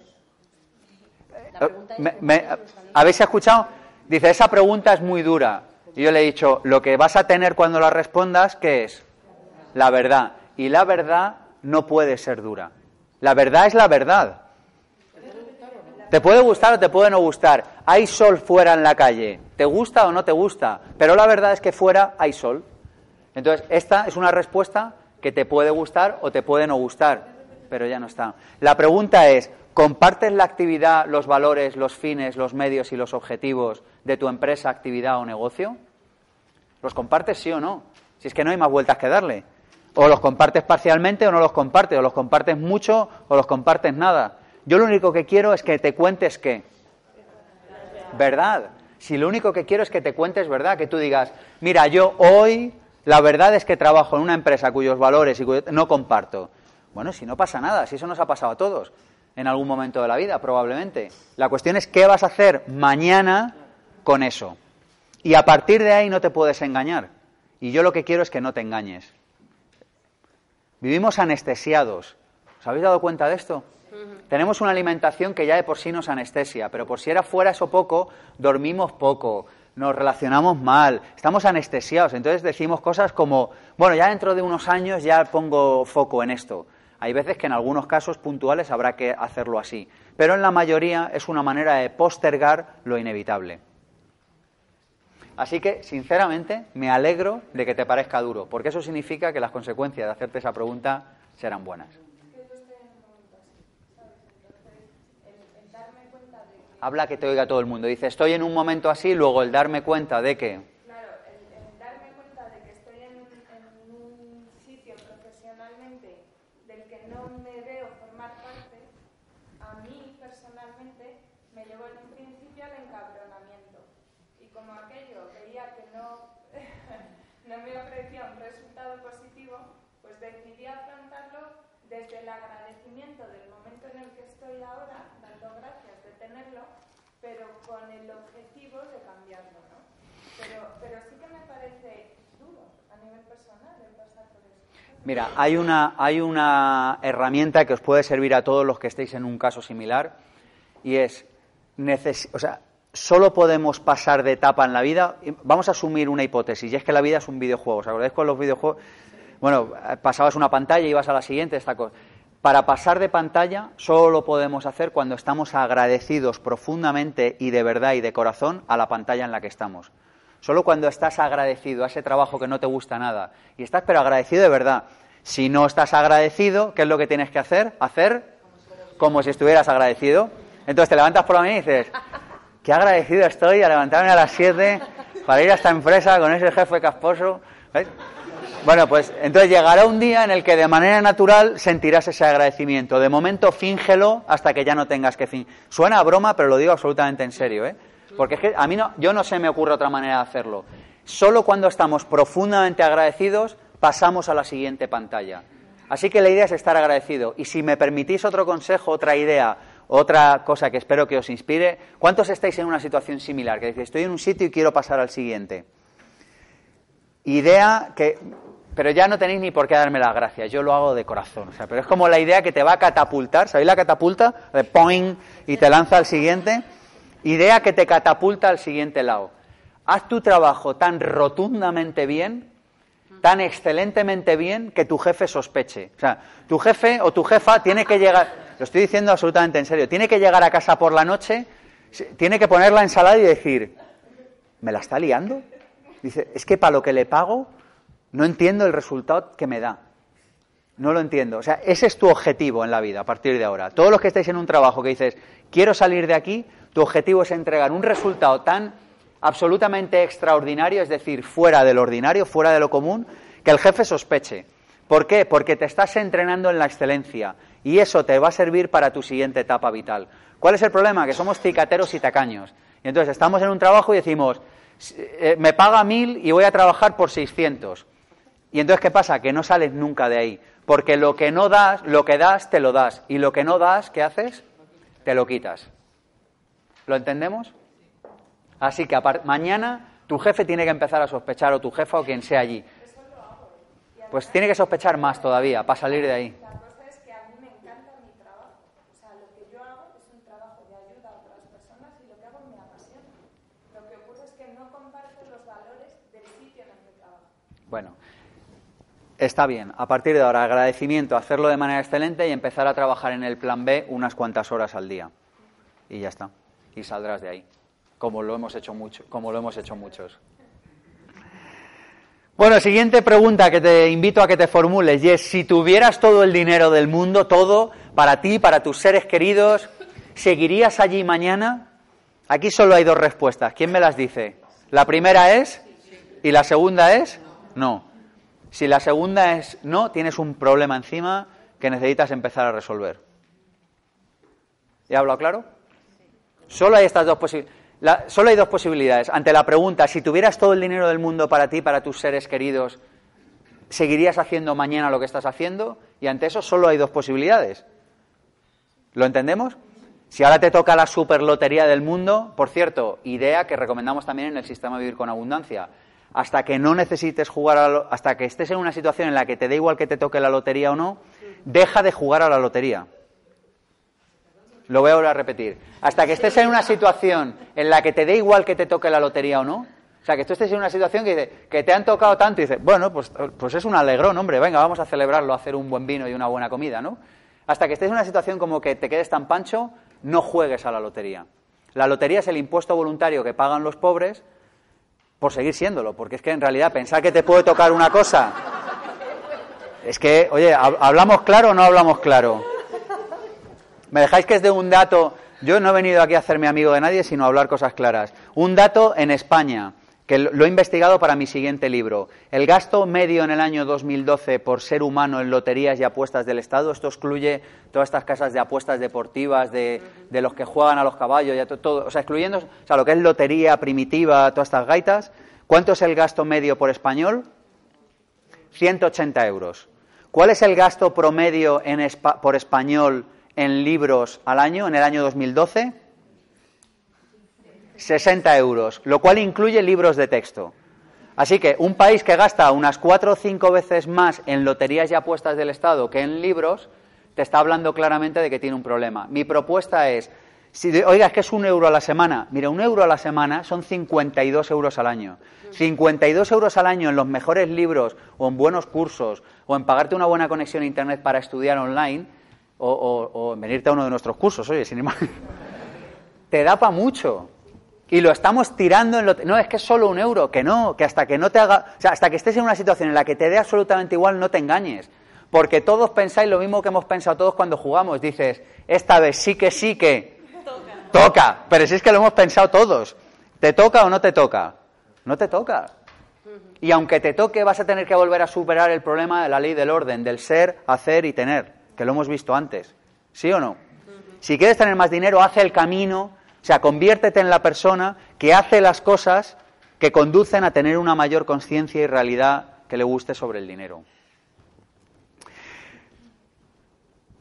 Me, ¿Habéis escuchado? Dice, esa pregunta es muy dura. Y yo le he dicho, lo que vas a tener cuando la respondas, ¿qué es? La verdad. Y la verdad no puede ser dura. La verdad es la verdad. Te puede gustar o te puede no gustar. Hay sol fuera en la calle. ¿Te gusta o no te gusta? Pero la verdad es que fuera hay sol. Entonces, esta es una respuesta que te puede gustar o te puede no gustar pero ya no está. La pregunta es, ¿compartes la actividad, los valores, los fines, los medios y los objetivos de tu empresa, actividad o negocio? ¿Los compartes sí o no? Si es que no hay más vueltas que darle. O los compartes parcialmente o no los compartes, o los compartes mucho o los compartes nada. Yo lo único que quiero es que te cuentes qué. Verdad. Si lo único que quiero es que te cuentes verdad, que tú digas, mira, yo hoy la verdad es que trabajo en una empresa cuyos valores y no comparto. Bueno, si no pasa nada, si eso nos ha pasado a todos en algún momento de la vida, probablemente. La cuestión es qué vas a hacer mañana con eso. Y a partir de ahí no te puedes engañar. Y yo lo que quiero es que no te engañes. Vivimos anestesiados. ¿Os habéis dado cuenta de esto? Tenemos una alimentación que ya de por sí nos anestesia, pero por si era fuera eso poco, dormimos poco, nos relacionamos mal, estamos anestesiados. Entonces decimos cosas como, bueno, ya dentro de unos años ya pongo foco en esto. Hay veces que en algunos casos puntuales habrá que hacerlo así, pero en la mayoría es una manera de postergar lo inevitable. Así que, sinceramente, me alegro de que te parezca duro, porque eso significa que las consecuencias de hacerte esa pregunta serán buenas. Habla que te oiga todo el mundo. Dice, estoy en un momento así, luego el darme cuenta de que Mira, hay una, hay una herramienta que os puede servir a todos los que estéis en un caso similar y es, neces- o sea, solo podemos pasar de etapa en la vida. Vamos a asumir una hipótesis y es que la vida es un videojuego. ¿Os acordáis con los videojuegos? Bueno, pasabas una pantalla y ibas a la siguiente, esta cosa. Para pasar de pantalla solo lo podemos hacer cuando estamos agradecidos profundamente y de verdad y de corazón a la pantalla en la que estamos. Solo cuando estás agradecido a ese trabajo que no te gusta nada y estás pero agradecido de verdad. Si no estás agradecido, ¿qué es lo que tienes que hacer? Hacer como si estuvieras agradecido. Entonces te levantas por la mañana y dices, qué agradecido estoy a levantarme a las 7 para ir a esta empresa con ese jefe casposo. Bueno, pues entonces llegará un día en el que de manera natural sentirás ese agradecimiento. De momento, fíngelo hasta que ya no tengas que fingir. Suena broma, pero lo digo absolutamente en serio, ¿eh? Porque es que a mí no, yo no se me ocurre otra manera de hacerlo. Solo cuando estamos profundamente agradecidos pasamos a la siguiente pantalla. Así que la idea es estar agradecido. Y si me permitís otro consejo, otra idea, otra cosa que espero que os inspire, ¿cuántos estáis en una situación similar? Que decís, estoy en un sitio y quiero pasar al siguiente. Idea que, pero ya no tenéis ni por qué darme las gracias, yo lo hago de corazón. O sea, pero es como la idea que te va a catapultar, ¿sabéis la catapulta? De poing y te lanza al siguiente. Idea que te catapulta al siguiente lado. Haz tu trabajo tan rotundamente bien, tan excelentemente bien, que tu jefe sospeche. O sea, tu jefe o tu jefa tiene que llegar, lo estoy diciendo absolutamente en serio, tiene que llegar a casa por la noche, tiene que poner la ensalada y decir, ¿me la está liando? Dice, es que para lo que le pago no entiendo el resultado que me da. No lo entiendo. O sea, ese es tu objetivo en la vida a partir de ahora. Todos los que estáis en un trabajo que dices, quiero salir de aquí, tu objetivo es entregar un resultado tan absolutamente extraordinario, es decir, fuera del ordinario, fuera de lo común, que el jefe sospeche. ¿Por qué? Porque te estás entrenando en la excelencia y eso te va a servir para tu siguiente etapa vital. ¿Cuál es el problema? Que somos cicateros y tacaños. Y entonces estamos en un trabajo y decimos, eh, me paga mil y voy a trabajar por 600. Y entonces, ¿qué pasa? Que no sales nunca de ahí. Porque lo que no das, lo que das, te lo das. Y lo que no das, ¿qué haces? Te lo quitas. ¿Lo entendemos? Así que mañana tu jefe tiene que empezar a sospechar, o tu jefa o quien sea allí. Pues tiene que sospechar más todavía para salir de ahí. La cosa es que a mí me encanta mi trabajo. O sea, lo que yo hago es un trabajo de ayuda a otras personas y lo que hago me apasiona. Lo que ocurre es que no comparto los valores del sitio en el que trabajo. Bueno, está bien. A partir de ahora, agradecimiento, hacerlo de manera excelente y empezar a trabajar en el plan B unas cuantas horas al día. Y ya está. Y saldrás de ahí. Como lo hemos hecho mucho, como lo hemos hecho muchos. Bueno, siguiente pregunta que te invito a que te formules y es si tuvieras todo el dinero del mundo, todo, para ti, para tus seres queridos, ¿seguirías allí mañana? Aquí solo hay dos respuestas. ¿Quién me las dice? La primera es y la segunda es no. Si la segunda es no, tienes un problema encima que necesitas empezar a resolver. ¿He hablado claro? Solo hay estas dos posibilidades. solo hay dos posibilidades. Ante la pregunta, si tuvieras todo el dinero del mundo para ti, para tus seres queridos, ¿seguirías haciendo mañana lo que estás haciendo? Y ante eso solo hay dos posibilidades. ¿Lo entendemos? Si ahora te toca la superlotería del mundo, por cierto, idea que recomendamos también en el sistema Vivir con Abundancia. Hasta que no necesites jugar, a la lo- hasta que estés en una situación en la que te dé igual que te toque la lotería o no, deja de jugar a la lotería. Lo voy a a repetir. Hasta que estés en una situación en la que te dé igual que te toque la lotería o no. O sea, que tú estés en una situación que, que te han tocado tanto y dices, bueno, pues, pues es un alegrón, hombre, venga, vamos a celebrarlo, a hacer un buen vino y una buena comida, ¿no? Hasta que estés en una situación como que te quedes tan pancho, no juegues a la lotería. La lotería es el impuesto voluntario que pagan los pobres por seguir siéndolo, porque es que en realidad pensar que te puede tocar una cosa es que, oye, ¿hab- ¿hablamos claro o no hablamos claro? ¿Me dejáis que es de un dato? Yo no he venido aquí a hacerme amigo de nadie, sino a hablar cosas claras. Un dato en España, que lo he investigado para mi siguiente libro. El gasto medio en el año 2012 por ser humano en loterías y apuestas del Estado, esto excluye todas estas casas de apuestas deportivas, de, de los que juegan a los caballos, ya to- todo, o sea, excluyendo o sea, lo que es lotería primitiva, todas estas gaitas. ¿Cuánto es el gasto medio por español? 180 euros. ¿Cuál es el gasto promedio en por español en libros al año, en el año 2012? 60 euros, lo cual incluye libros de texto. Así que un país que gasta unas cuatro o cinco veces más en loterías y apuestas del Estado que en libros, te está hablando claramente de que tiene un problema. Mi propuesta es, si oiga, es que es un euro a la semana. Mira, un euro a la semana son 52 euros al año. 52 euros al año en los mejores libros o en buenos cursos o en pagarte una buena conexión a Internet para estudiar online o, o- o en venirte a uno de nuestros cursos, oye, sin ir más. <laughs> te da para mucho. Y lo estamos tirando en lo... No, es que es solo un euro, que no, que hasta que no te haga... O sea, hasta que estés en una situación en la que te dé absolutamente igual, no te engañes. Porque todos pensáis lo mismo que hemos pensado todos cuando jugamos. Dices, esta vez sí que sí que... Toca. Pero si es que lo hemos pensado todos. ¿Te toca o no te toca? No te toca. Y aunque te toque, vas a tener que volver a superar el problema de la ley del orden, del ser, hacer y tener, que lo hemos visto antes. ¿Sí o no? Si quieres tener más dinero, haz el camino, o sea, conviértete en la persona que hace las cosas que conducen a tener una mayor conciencia y realidad que le guste sobre el dinero.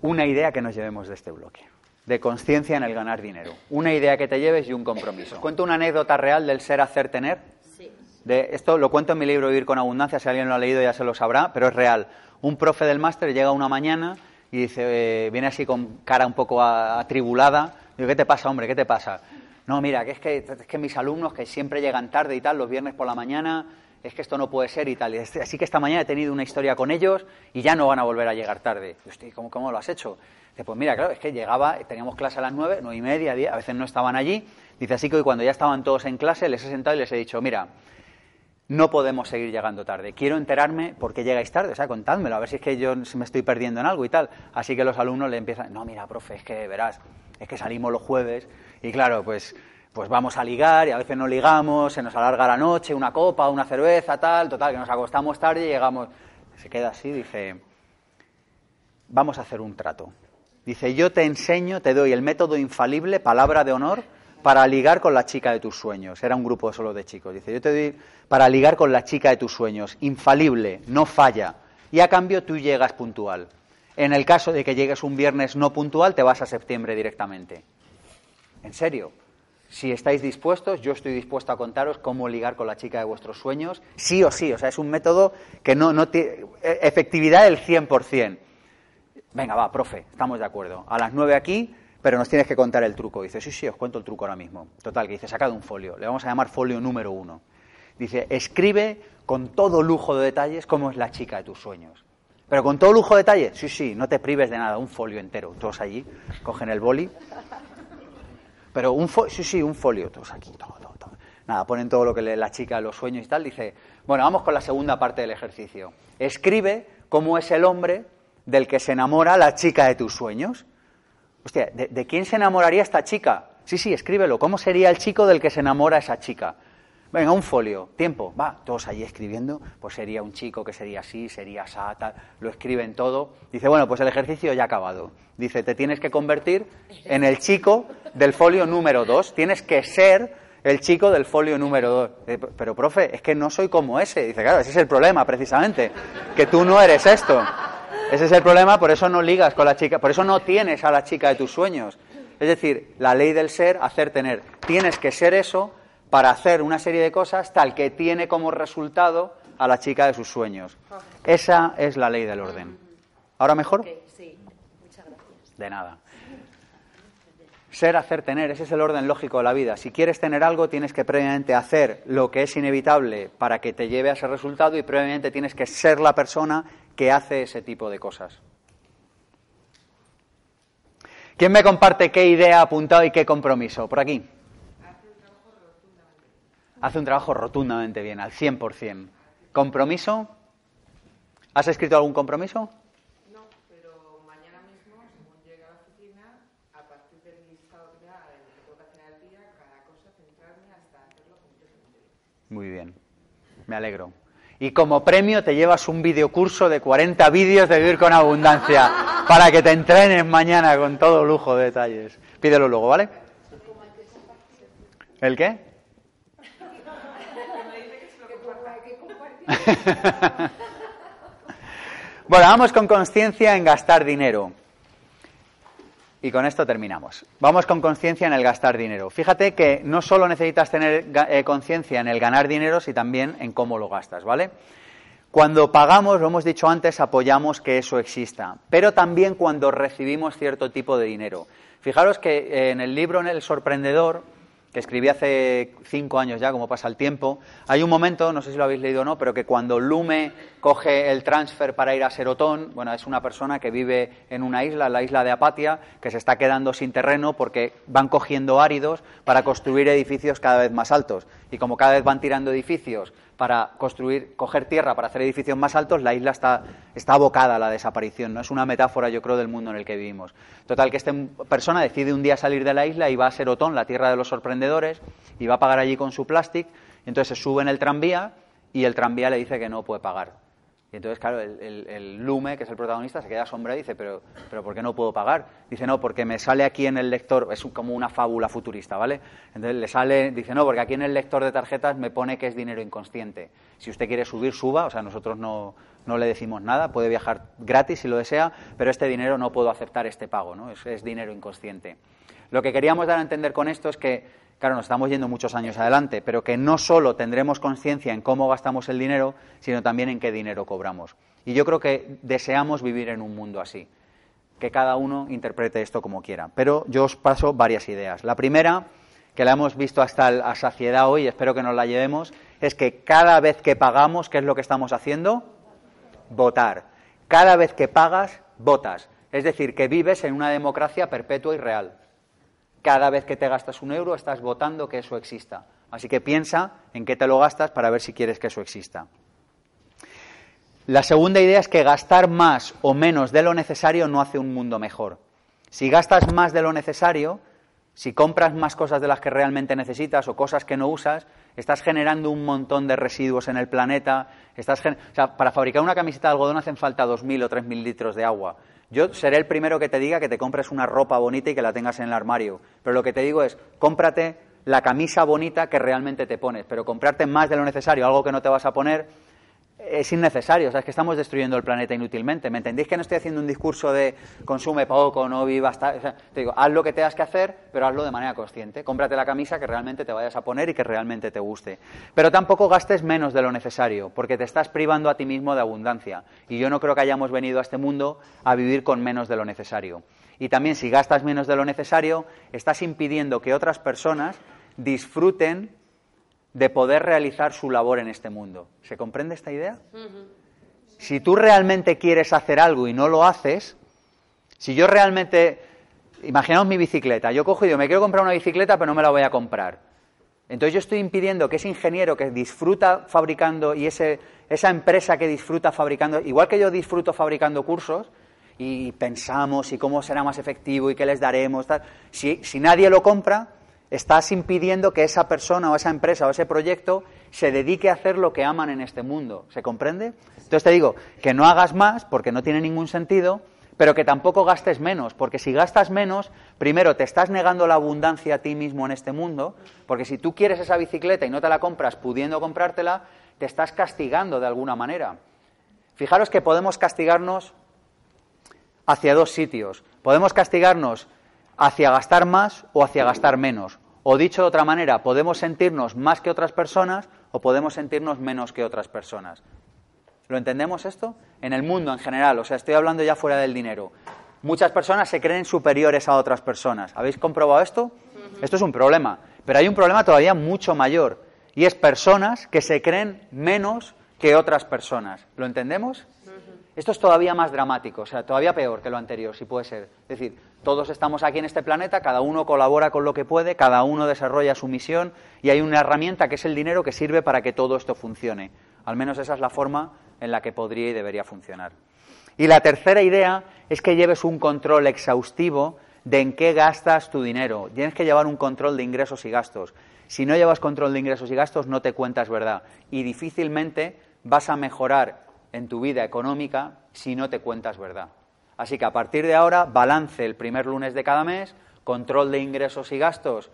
Una idea que nos llevemos de este bloque, de conciencia en el ganar dinero. Una idea que te lleves y un compromiso. Cuento una anécdota real del ser, hacer, tener. Sí. De, esto lo cuento en mi libro Vivir con Abundancia, si alguien lo ha leído ya se lo sabrá, pero es real. Un profe del máster llega una mañana y dice, eh, viene así con cara un poco atribulada. Digo, ¿qué te pasa, hombre? ¿Qué te pasa? No, mira, que es que, es que mis alumnos que siempre llegan tarde y tal, los viernes por la mañana, es que esto no puede ser y tal. Y Así que esta mañana he tenido una historia con ellos y ya no van a volver a llegar tarde. Digo, "Hostia, ¿cómo, ¿cómo lo has hecho? Dice, pues mira, claro, es que llegaba, teníamos clase a las nueve, nueve y media, diez, a veces no estaban allí. Dice, así que hoy cuando ya estaban todos en clase, les he sentado y les he dicho, mira, no podemos seguir llegando tarde. Quiero enterarme por qué llegáis tarde. O sea, contádmelo, a ver si es que yo me estoy perdiendo en algo y tal. Así que los alumnos le empiezan, no, mira, profe, es que verás, es que salimos los jueves y claro, pues, pues vamos a ligar y a veces no ligamos, se nos alarga la noche, una copa, una cerveza, tal, total, que nos acostamos tarde y llegamos. Se queda así, dice, vamos a hacer un trato. Dice, yo te enseño, te doy el método infalible, palabra de honor, para ligar con la chica de tus sueños. Era un grupo solo de chicos. Dice, yo te doy para ligar con la chica de tus sueños, infalible, no falla. Y a cambio tú llegas puntual. En el caso de que llegues un viernes no puntual, te vas a septiembre directamente. En serio. Si estáis dispuestos, yo estoy dispuesto a contaros cómo ligar con la chica de vuestros sueños, sí o sí. O sea, es un método que no, no tiene efectividad del 100%. Venga, va, profe, estamos de acuerdo. A las nueve aquí, pero nos tienes que contar el truco. Dice, sí, sí, os cuento el truco ahora mismo. Total, que dice, sacad un folio. Le vamos a llamar folio número uno. Dice, escribe con todo lujo de detalles cómo es la chica de tus sueños. Pero con todo lujo de detalles, sí, sí, no te prives de nada, un folio entero. Todos allí, cogen el boli. Pero un folio, sí, sí, un folio, todos aquí, todo, todo, todo. Nada, ponen todo lo que lee la chica de los sueños y tal. Dice, bueno, vamos con la segunda parte del ejercicio. Escribe cómo es el hombre del que se enamora la chica de tus sueños. Hostia, ¿de, quién se enamoraría esta chica? Sí, sí, escríbelo. ¿Cómo sería el chico del que se enamora esa chica? Venga, un folio, tiempo, va, todos allí escribiendo, pues sería un chico que sería así, sería asá, tal, lo escriben todo. Dice, bueno, pues el ejercicio ya ha acabado. Dice, te tienes que convertir en el chico del folio número dos, tienes que ser el chico del folio número dos. Eh, Pero, profe, es que no soy como ese. Dice, claro, ese es el problema, precisamente, que tú no eres esto. Ese es el problema, por eso no ligas con la chica, por eso no tienes a la chica de tus sueños. Es decir, la ley del ser, hacer, tener. Tienes que ser eso para hacer una serie de cosas tal que tiene como resultado a la chica de sus sueños. Esa es la ley del orden. ¿Ahora mejor? Sí, muchas gracias. De nada. Ser, hacer, tener, ese es el orden lógico de la vida. Si quieres tener algo, tienes que previamente hacer lo que es inevitable para que te lleve a ese resultado y previamente tienes que ser la persona que hace ese tipo de cosas. ¿Quién me comparte qué idea ha apuntado y qué compromiso? Por aquí. Hace un trabajo rotundamente bien, al 100%. ¿Compromiso? ¿Has escrito algún compromiso? No, pero mañana mismo, según llegue a la oficina, a partir del listado que lo que que hacer al día, cada cosa, centrarme hasta hacerlo completamente. Muy bien, me alegro. Y como premio te llevas un videocurso de 40 vídeos de vivir con abundancia para que te entrenes mañana con todo lujo de detalles. Pídelo luego, ¿vale? ¿El qué? <laughs> bueno, vamos con conciencia en gastar dinero. Y con esto terminamos. Vamos con conciencia en el gastar dinero. Fíjate que no solo necesitas tener eh, conciencia en el ganar dinero, sino también en cómo lo gastas, ¿vale? Cuando pagamos, lo hemos dicho antes, apoyamos que eso exista, pero también cuando recibimos cierto tipo de dinero. Fijaros que eh, en el libro En el sorprendedor, que escribí hace cinco años ya, como pasa el tiempo, hay un momento, no sé si lo habéis leído o no, pero que cuando Lume coge el transfer para ir a Serotón, bueno, es una persona que vive en una isla, la isla de Apatia, que se está quedando sin terreno porque van cogiendo áridos para construir edificios cada vez más altos. Y como cada vez van tirando edificios para construir, coger tierra para hacer edificios más altos, la isla está, está abocada a la desaparición. ¿no? Es una metáfora, yo creo, del mundo en el que vivimos. Total, que esta persona decide un día salir de la isla y va a Serotón, la tierra de los sorprendedores, y va a pagar allí con su plástico. Entonces se sube en el tranvía y el tranvía le dice que no puede pagar. Y entonces, claro, el, Lume, que es el protagonista, se queda asombrado y dice, pero, pero ¿por qué no puedo pagar? Dice, no, porque me sale aquí en el lector, es como una fábula futurista, ¿vale? Entonces le sale, dice, no, porque aquí en el lector de tarjetas me pone que es dinero inconsciente. Si usted quiere subir, suba, o sea, nosotros no, no le decimos nada, puede viajar gratis si lo desea, pero este dinero no puedo aceptar este pago, ¿no? Es, es dinero inconsciente. Lo que queríamos dar a entender con esto es que claro, nos estamos yendo muchos años adelante, pero que no solo tendremos conciencia en cómo gastamos el dinero, sino también en qué dinero cobramos. Y yo creo que deseamos vivir en un mundo así, que cada uno interprete esto como quiera. Pero yo os paso varias ideas. La primera, que la hemos visto hasta la saciedad hoy, espero que nos la llevemos, es que cada vez que pagamos, ¿qué es lo que estamos haciendo? Votar. Cada vez que pagas, votas. Es decir, que vives en una democracia perpetua y real. Cada vez que te gastas un euro estás votando que eso exista. Así que piensa en qué te lo gastas para ver si quieres que eso exista. La segunda idea es que gastar más o menos de lo necesario no hace un mundo mejor. Si gastas más de lo necesario, si compras más cosas de las que realmente necesitas o cosas que no usas, estás generando un montón de residuos en el planeta. Estás o sea, para fabricar una camiseta de algodón hacen falta 2.000 o 3.000 litros de agua. Yo seré el primero que te diga que te compres una ropa bonita y que la tengas en el armario. Pero lo que te digo es, cómprate la camisa bonita que realmente te pones. Pero comprarte más de lo necesario, algo que no te vas a poner, es innecesario, o sea, es que estamos destruyendo el planeta inútilmente. ¿Me entendéis que no estoy haciendo un discurso de consume poco, no vivas? O te digo, haz lo que tengas que hacer, pero hazlo de manera consciente. Cómprate la camisa que realmente te vayas a poner y que realmente te guste. Pero tampoco gastes menos de lo necesario, porque te estás privando a ti mismo de abundancia. Y yo no creo que hayamos venido a este mundo a vivir con menos de lo necesario. Y también, si gastas menos de lo necesario, estás impidiendo que otras personas disfruten de poder realizar su labor en este mundo. ¿Se comprende esta idea? Si tú realmente quieres hacer algo y no lo haces, si yo realmente, imaginaos mi bicicleta, yo cojo y digo, me quiero comprar una bicicleta pero no me la voy a comprar. Entonces yo estoy impidiendo que ese ingeniero que disfruta fabricando y ese, esa empresa que disfruta fabricando, igual que yo disfruto fabricando cursos, y pensamos y cómo será más efectivo y qué les daremos, si, si nadie lo compra, estás impidiendo que esa persona o esa empresa o ese proyecto se dedique a hacer lo que aman en este mundo. ¿Se comprende? Entonces te digo que no hagas más porque no tiene ningún sentido, pero que tampoco gastes menos, porque si gastas menos, primero te estás negando la abundancia a ti mismo en este mundo, porque si tú quieres esa bicicleta y no te la compras pudiendo comprártela, te estás castigando de alguna manera. Fijaros que podemos castigarnos hacia dos sitios. Podemos castigarnos hacia gastar más o hacia gastar menos. O dicho de otra manera, podemos sentirnos más que otras personas o podemos sentirnos menos que otras personas. ¿Lo entendemos esto? En el mundo en general, o sea, estoy hablando ya fuera del dinero. Muchas personas se creen superiores a otras personas. ¿Habéis comprobado esto? Esto es un problema. Pero hay un problema todavía mucho mayor. Y es personas que se creen menos que otras personas. ¿Lo entendemos? Esto es todavía más dramático, o sea, todavía peor que lo anterior, si puede ser. Es decir, todos estamos aquí en este planeta, cada uno colabora con lo que puede, cada uno desarrolla su misión y hay una herramienta que es el dinero que sirve para que todo esto funcione. Al menos esa es la forma en la que podría y debería funcionar. Y la tercera idea es que lleves un control exhaustivo de en qué gastas tu dinero. Tienes que llevar un control de ingresos y gastos. Si no llevas control de ingresos y gastos, no te cuentas verdad. Y difícilmente vas a mejorar en tu vida económica si no te cuentas verdad. Así que a partir de ahora, balance el primer lunes de cada mes, control de ingresos y gastos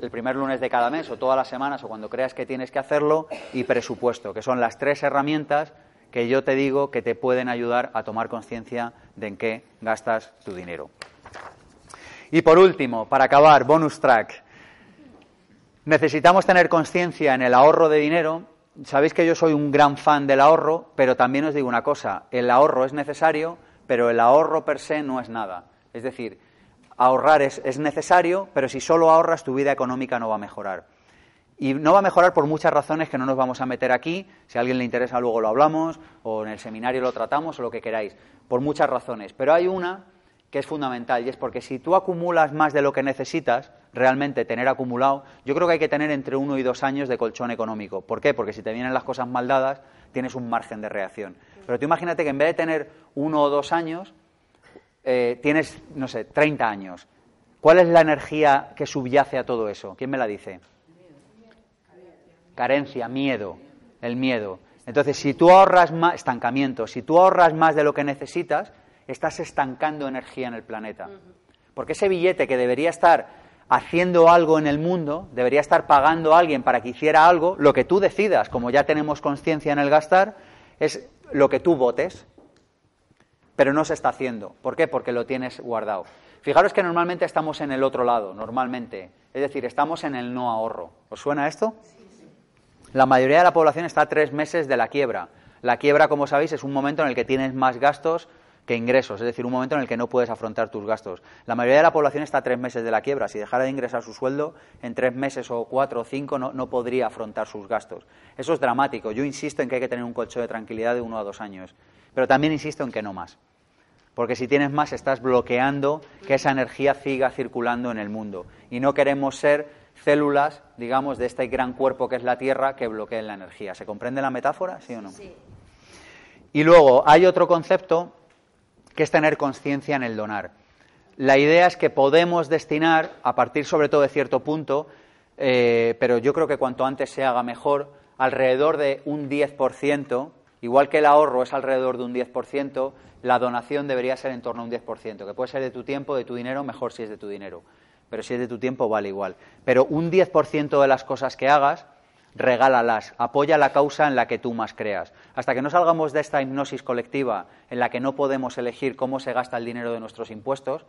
el primer lunes de cada mes o todas las semanas o cuando creas que tienes que hacerlo y presupuesto, que son las tres herramientas que yo te digo que te pueden ayudar a tomar conciencia de en qué gastas tu dinero. Y por último, para acabar, bonus track. Necesitamos tener conciencia en el ahorro de dinero. Sabéis que yo soy un gran fan del ahorro, pero también os digo una cosa, el ahorro es necesario, pero el ahorro per se no es nada. Es decir, ahorrar es, es necesario, pero si solo ahorras tu vida económica no va a mejorar. Y no va a mejorar por muchas razones que no nos vamos a meter aquí. Si a alguien le interesa, luego lo hablamos, o en el seminario lo tratamos, o lo que queráis. Por muchas razones. Pero hay una que es fundamental, y es porque si tú acumulas más de lo que necesitas, realmente tener acumulado, yo creo que hay que tener entre uno y dos años de colchón económico. ¿Por qué? Porque si te vienen las cosas mal dadas, tienes un margen de reacción. Pero tú imagínate que en vez de tener uno o dos años, eh, tienes, no sé, 30 años. ¿Cuál es la energía que subyace a todo eso? ¿Quién me la dice? Carencia, miedo, el miedo. Entonces, si tú ahorras más, estancamiento, si tú ahorras más de lo que necesitas, estás estancando energía en el planeta. Porque ese billete que debería estar haciendo algo en el mundo, debería estar pagando a alguien para que hiciera algo, lo que tú decidas, como ya tenemos conciencia en el gastar, es lo que tú votes, pero no se está haciendo. ¿Por qué? Porque lo tienes guardado. Fijaros que normalmente estamos en el otro lado, normalmente. Es decir, estamos en el no ahorro. ¿Os suena esto? La mayoría de la población está a tres meses de la quiebra. La quiebra, como sabéis, es un momento en el que tienes más gastos que ingresos, es decir, un momento en el que no puedes afrontar tus gastos. La mayoría de la población está a tres meses de la quiebra. Si dejara de ingresar su sueldo, en tres meses o cuatro o cinco no, no podría afrontar sus gastos. Eso es dramático. Yo insisto en que hay que tener un colchón de tranquilidad de uno a dos años, pero también insisto en que no más. Porque si tienes más, estás bloqueando que esa energía siga circulando en el mundo. Y no queremos ser células, digamos, de este gran cuerpo que es la Tierra que bloqueen la energía. ¿Se comprende la metáfora? ¿Sí o no? Sí. Y luego hay otro concepto que es tener conciencia en el donar. La idea es que podemos destinar, a partir sobre todo de cierto punto, eh, pero yo creo que cuanto antes se haga mejor, alrededor de un 10%, igual que el ahorro es alrededor de un 10%, la donación debería ser en torno a un 10%, que puede ser de tu tiempo, de tu dinero, mejor si es de tu dinero. Pero si es de tu tiempo, vale igual. Pero un 10% de las cosas que hagas regálalas, apoya la causa en la que tú más creas. Hasta que no salgamos de esta hipnosis colectiva en la que no podemos elegir cómo se gasta el dinero de nuestros impuestos,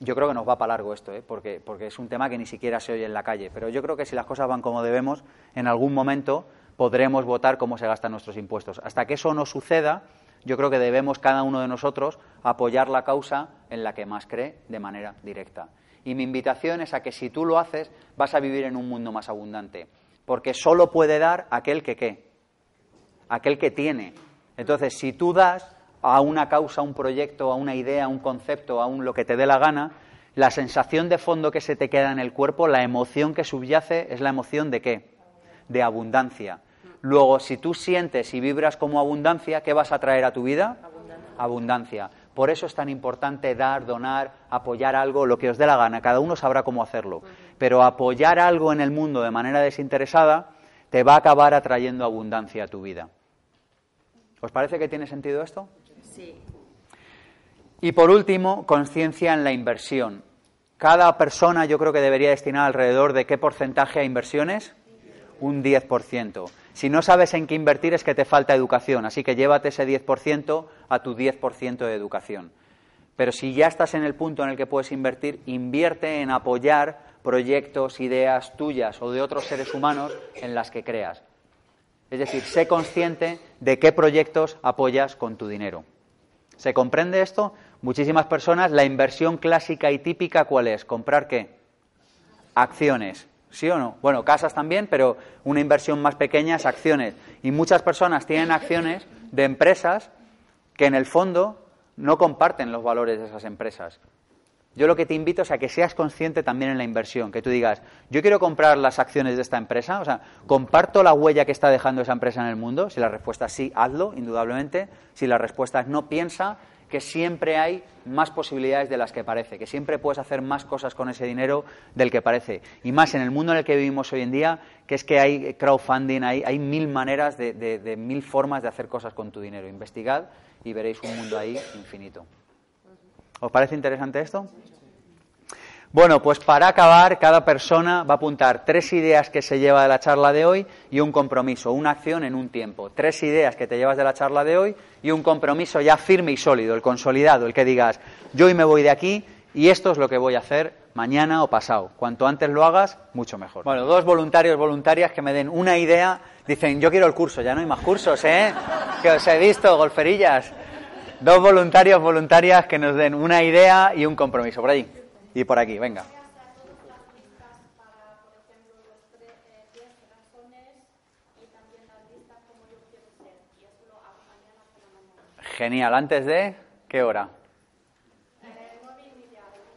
yo creo que nos va para largo esto, ¿eh? porque, porque es un tema que ni siquiera se oye en la calle. Pero yo creo que si las cosas van como debemos, en algún momento podremos votar cómo se gastan nuestros impuestos. Hasta que eso no suceda, yo creo que debemos cada uno de nosotros apoyar la causa en la que más cree de manera directa. Y mi invitación es a que si tú lo haces, vas a vivir en un mundo más abundante porque solo puede dar aquel que qué, aquel que tiene. Entonces, si tú das a una causa, a un proyecto, a una idea, a un concepto, a un lo que te dé la gana, la sensación de fondo que se te queda en el cuerpo, la emoción que subyace es la emoción de qué? De abundancia. Luego, si tú sientes y vibras como abundancia, ¿qué vas a traer a tu vida? Abundancia. abundancia. Por eso es tan importante dar, donar, apoyar algo, lo que os dé la gana. Cada uno sabrá cómo hacerlo. Pero apoyar algo en el mundo de manera desinteresada te va a acabar atrayendo abundancia a tu vida. ¿Os parece que tiene sentido esto? Sí. Y por último, conciencia en la inversión. Cada persona yo creo que debería destinar alrededor de qué porcentaje a inversiones? Un 10%. Si no sabes en qué invertir es que te falta educación, así que llévate ese 10% a tu 10% de educación. Pero si ya estás en el punto en el que puedes invertir, invierte en apoyar proyectos, ideas tuyas o de otros seres humanos en las que creas. Es decir, sé consciente de qué proyectos apoyas con tu dinero. ¿Se comprende esto? Muchísimas personas, la inversión clásica y típica, ¿cuál es? ¿Comprar qué? Acciones. ¿Sí o no? Bueno, casas también, pero una inversión más pequeña es acciones. Y muchas personas tienen acciones de empresas que en el fondo no comparten los valores de esas empresas. Yo lo que te invito es a que seas consciente también en la inversión, que tú digas, yo quiero comprar las acciones de esta empresa, o sea, comparto la huella que está dejando esa empresa en el mundo. Si la respuesta es sí, hazlo, indudablemente. Si la respuesta es no, piensa que siempre hay más posibilidades de las que parece, que siempre puedes hacer más cosas con ese dinero del que parece. Y más en el mundo en el que vivimos hoy en día, que es que hay crowdfunding, hay, hay mil maneras, de, de- de mil formas de hacer cosas con tu dinero. Investigad y veréis un mundo ahí infinito. ¿Os parece interesante esto? Bueno, pues para acabar, cada persona va a apuntar tres ideas que se lleva de la charla de hoy y un compromiso, una acción en un tiempo. Tres ideas que te llevas de la charla de hoy y un compromiso ya firme y sólido, el consolidado, el que digas, yo hoy me voy de aquí Y esto es lo que voy a hacer mañana o pasado. Cuanto antes lo hagas, mucho mejor. Bueno, dos voluntarios, voluntarias que me den una idea. Dicen, yo quiero el curso, ya no hay más cursos, ¿eh? Que os he visto, golferillas. Dos voluntarios, voluntarias que nos den una idea y un compromiso. Por allí y por aquí, venga. Genial. ¿Antes de qué hora?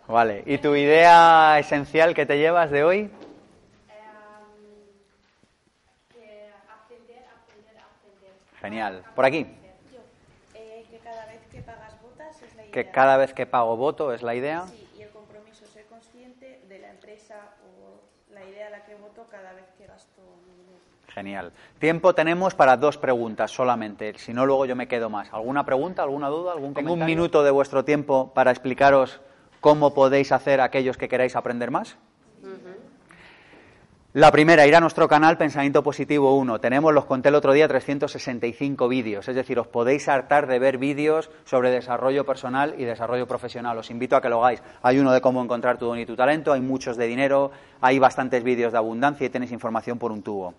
Vale. ¿Y tu idea esencial que te llevas de hoy? Genial. Por aquí. Eh, que cada vez que cada vez pago voto es la idea. Sí, y el compromiso, ser consciente de la empresa o la cada vez que gasto. Genial. Tiempo tenemos para dos preguntas solamente, si no luego yo me quedo más. ¿Alguna pregunta, alguna duda, algún Tengo un minuto de vuestro tiempo para explicaros cómo podéis hacer aquellos que queráis aprender más. La primera, ir a nuestro canal Pensamiento Positivo 1. Tenemos, los conté el otro día, 365 vídeos. Es decir, os podéis hartar de ver vídeos sobre desarrollo personal y desarrollo profesional. Os invito a que lo hagáis. Hay uno de cómo encontrar tu don y tu talento, hay muchos de dinero, hay bastantes vídeos de abundancia y tenéis información por un tubo.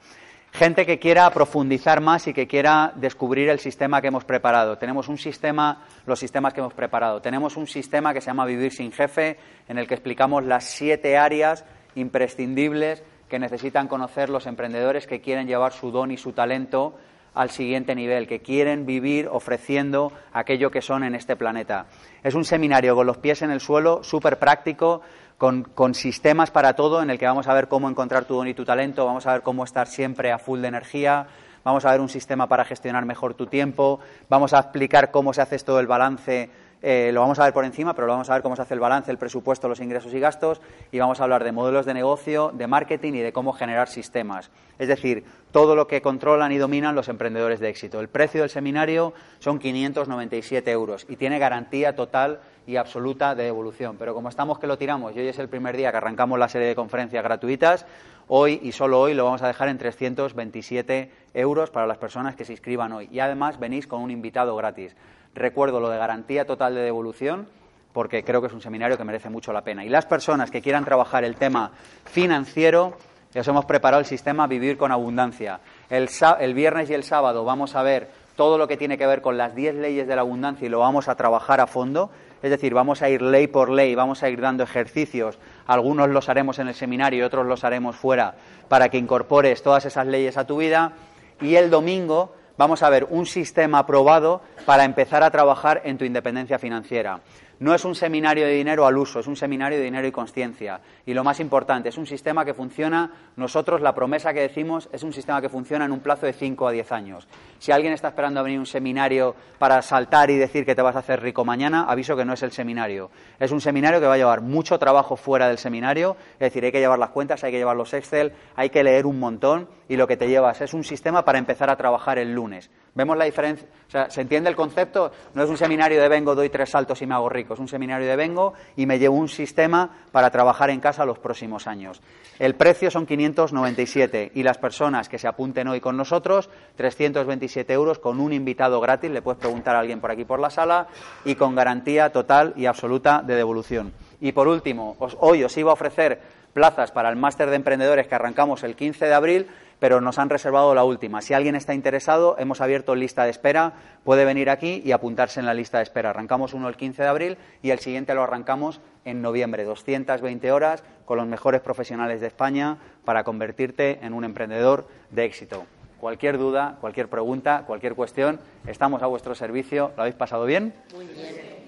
Gente que quiera profundizar más y que quiera descubrir el sistema que hemos preparado. Tenemos un sistema, los sistemas que hemos preparado. Tenemos un sistema que se llama Vivir sin Jefe, en el que explicamos las siete áreas imprescindibles que necesitan conocer los emprendedores que quieren llevar su don y su talento al siguiente nivel, que quieren vivir ofreciendo aquello que son en este planeta. Es un seminario con los pies en el suelo, súper práctico, con, con, sistemas para todo, en el que vamos a ver cómo encontrar tu don y tu talento, vamos a ver cómo estar siempre a full de energía, vamos a ver un sistema para gestionar mejor tu tiempo, vamos a explicar cómo se hace todo el balance eh, lo vamos a ver por encima, pero lo vamos a ver cómo se hace el balance, el presupuesto, los ingresos y gastos, y vamos a hablar de modelos de negocio, de marketing y de cómo generar sistemas. Es decir, todo lo que controlan y dominan los emprendedores de éxito. El precio del seminario son 597 euros y tiene garantía total y absoluta de devolución. Pero como estamos que lo tiramos y hoy es el primer día que arrancamos la serie de conferencias gratuitas, hoy y solo hoy lo vamos a dejar en 327 euros para las personas que se inscriban hoy. Y además venís con un invitado gratis. Recuerdo lo de garantía total de devolución porque creo que es un seminario que merece mucho la pena. Y las personas que quieran trabajar el tema financiero, os hemos preparado el sistema Vivir con Abundancia. El, el, viernes y el sábado vamos a ver todo lo que tiene que ver con las 10 leyes de la abundancia y lo vamos a trabajar a fondo. Es decir, vamos a ir ley por ley, vamos a ir dando ejercicios. Algunos los haremos en el seminario y otros los haremos fuera para que incorpores todas esas leyes a tu vida. Y el domingo vamos a ver un sistema aprobado para empezar a trabajar en tu independencia financiera. No es un seminario de dinero al uso, es un seminario de dinero y conciencia. Y lo más importante, es un sistema que funciona, nosotros la promesa que decimos es un sistema que funciona en un plazo de 5 a 10 años. Si alguien está esperando a venir un seminario para saltar y decir que te vas a hacer rico mañana, aviso que no es el seminario. Es un seminario que va a llevar mucho trabajo fuera del seminario, es decir, hay que llevar las cuentas, hay que llevar los Excel, hay que leer un montón y lo que te llevas es un sistema para empezar a trabajar el lunes. ¿Vemos la diferencia? ¿se entiende el concepto? No es un seminario de vengo, doy tres saltos y me hago rico. Es un seminario de vengo y me llevo un sistema para trabajar en casa los próximos años. El precio son 597 y las personas que se apunten hoy con nosotros, 327 euros con un invitado gratis. Le puedes preguntar a alguien por aquí por la sala y con garantía total y absoluta de devolución. Y por último, hoy os iba a ofrecer plazas para el máster de emprendedores que arrancamos el 15 de abril pero nos han reservado la última. Si alguien está interesado, hemos abierto lista de espera, puede venir aquí y apuntarse en la lista de espera. Arrancamos uno el 15 de abril y el siguiente lo arrancamos en noviembre, 220 horas con los mejores profesionales de España para convertirte en un emprendedor de éxito. Cualquier duda, cualquier pregunta, cualquier cuestión, estamos a vuestro servicio. ¿Lo habéis pasado bien? Muy bien.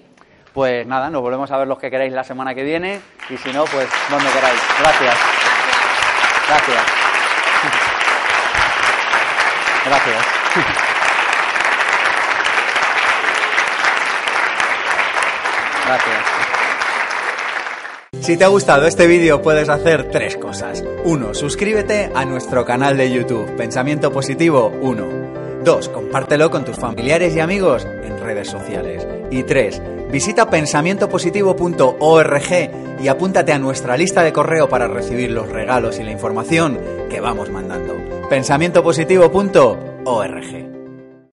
Pues nada, nos volvemos a ver los que queráis la semana que viene y si no, pues donde queráis. Gracias. Gracias. Gracias. Gracias. Si te ha gustado este vídeo puedes hacer tres cosas. Uno, suscríbete a nuestro canal de YouTube, Pensamiento Positivo 1. Dos, compártelo con tus familiares y amigos en redes sociales. Y tres, visita pensamientopositivo.org y apúntate a nuestra lista de correo para recibir los regalos y la información que vamos mandando. pensamientopositivo.org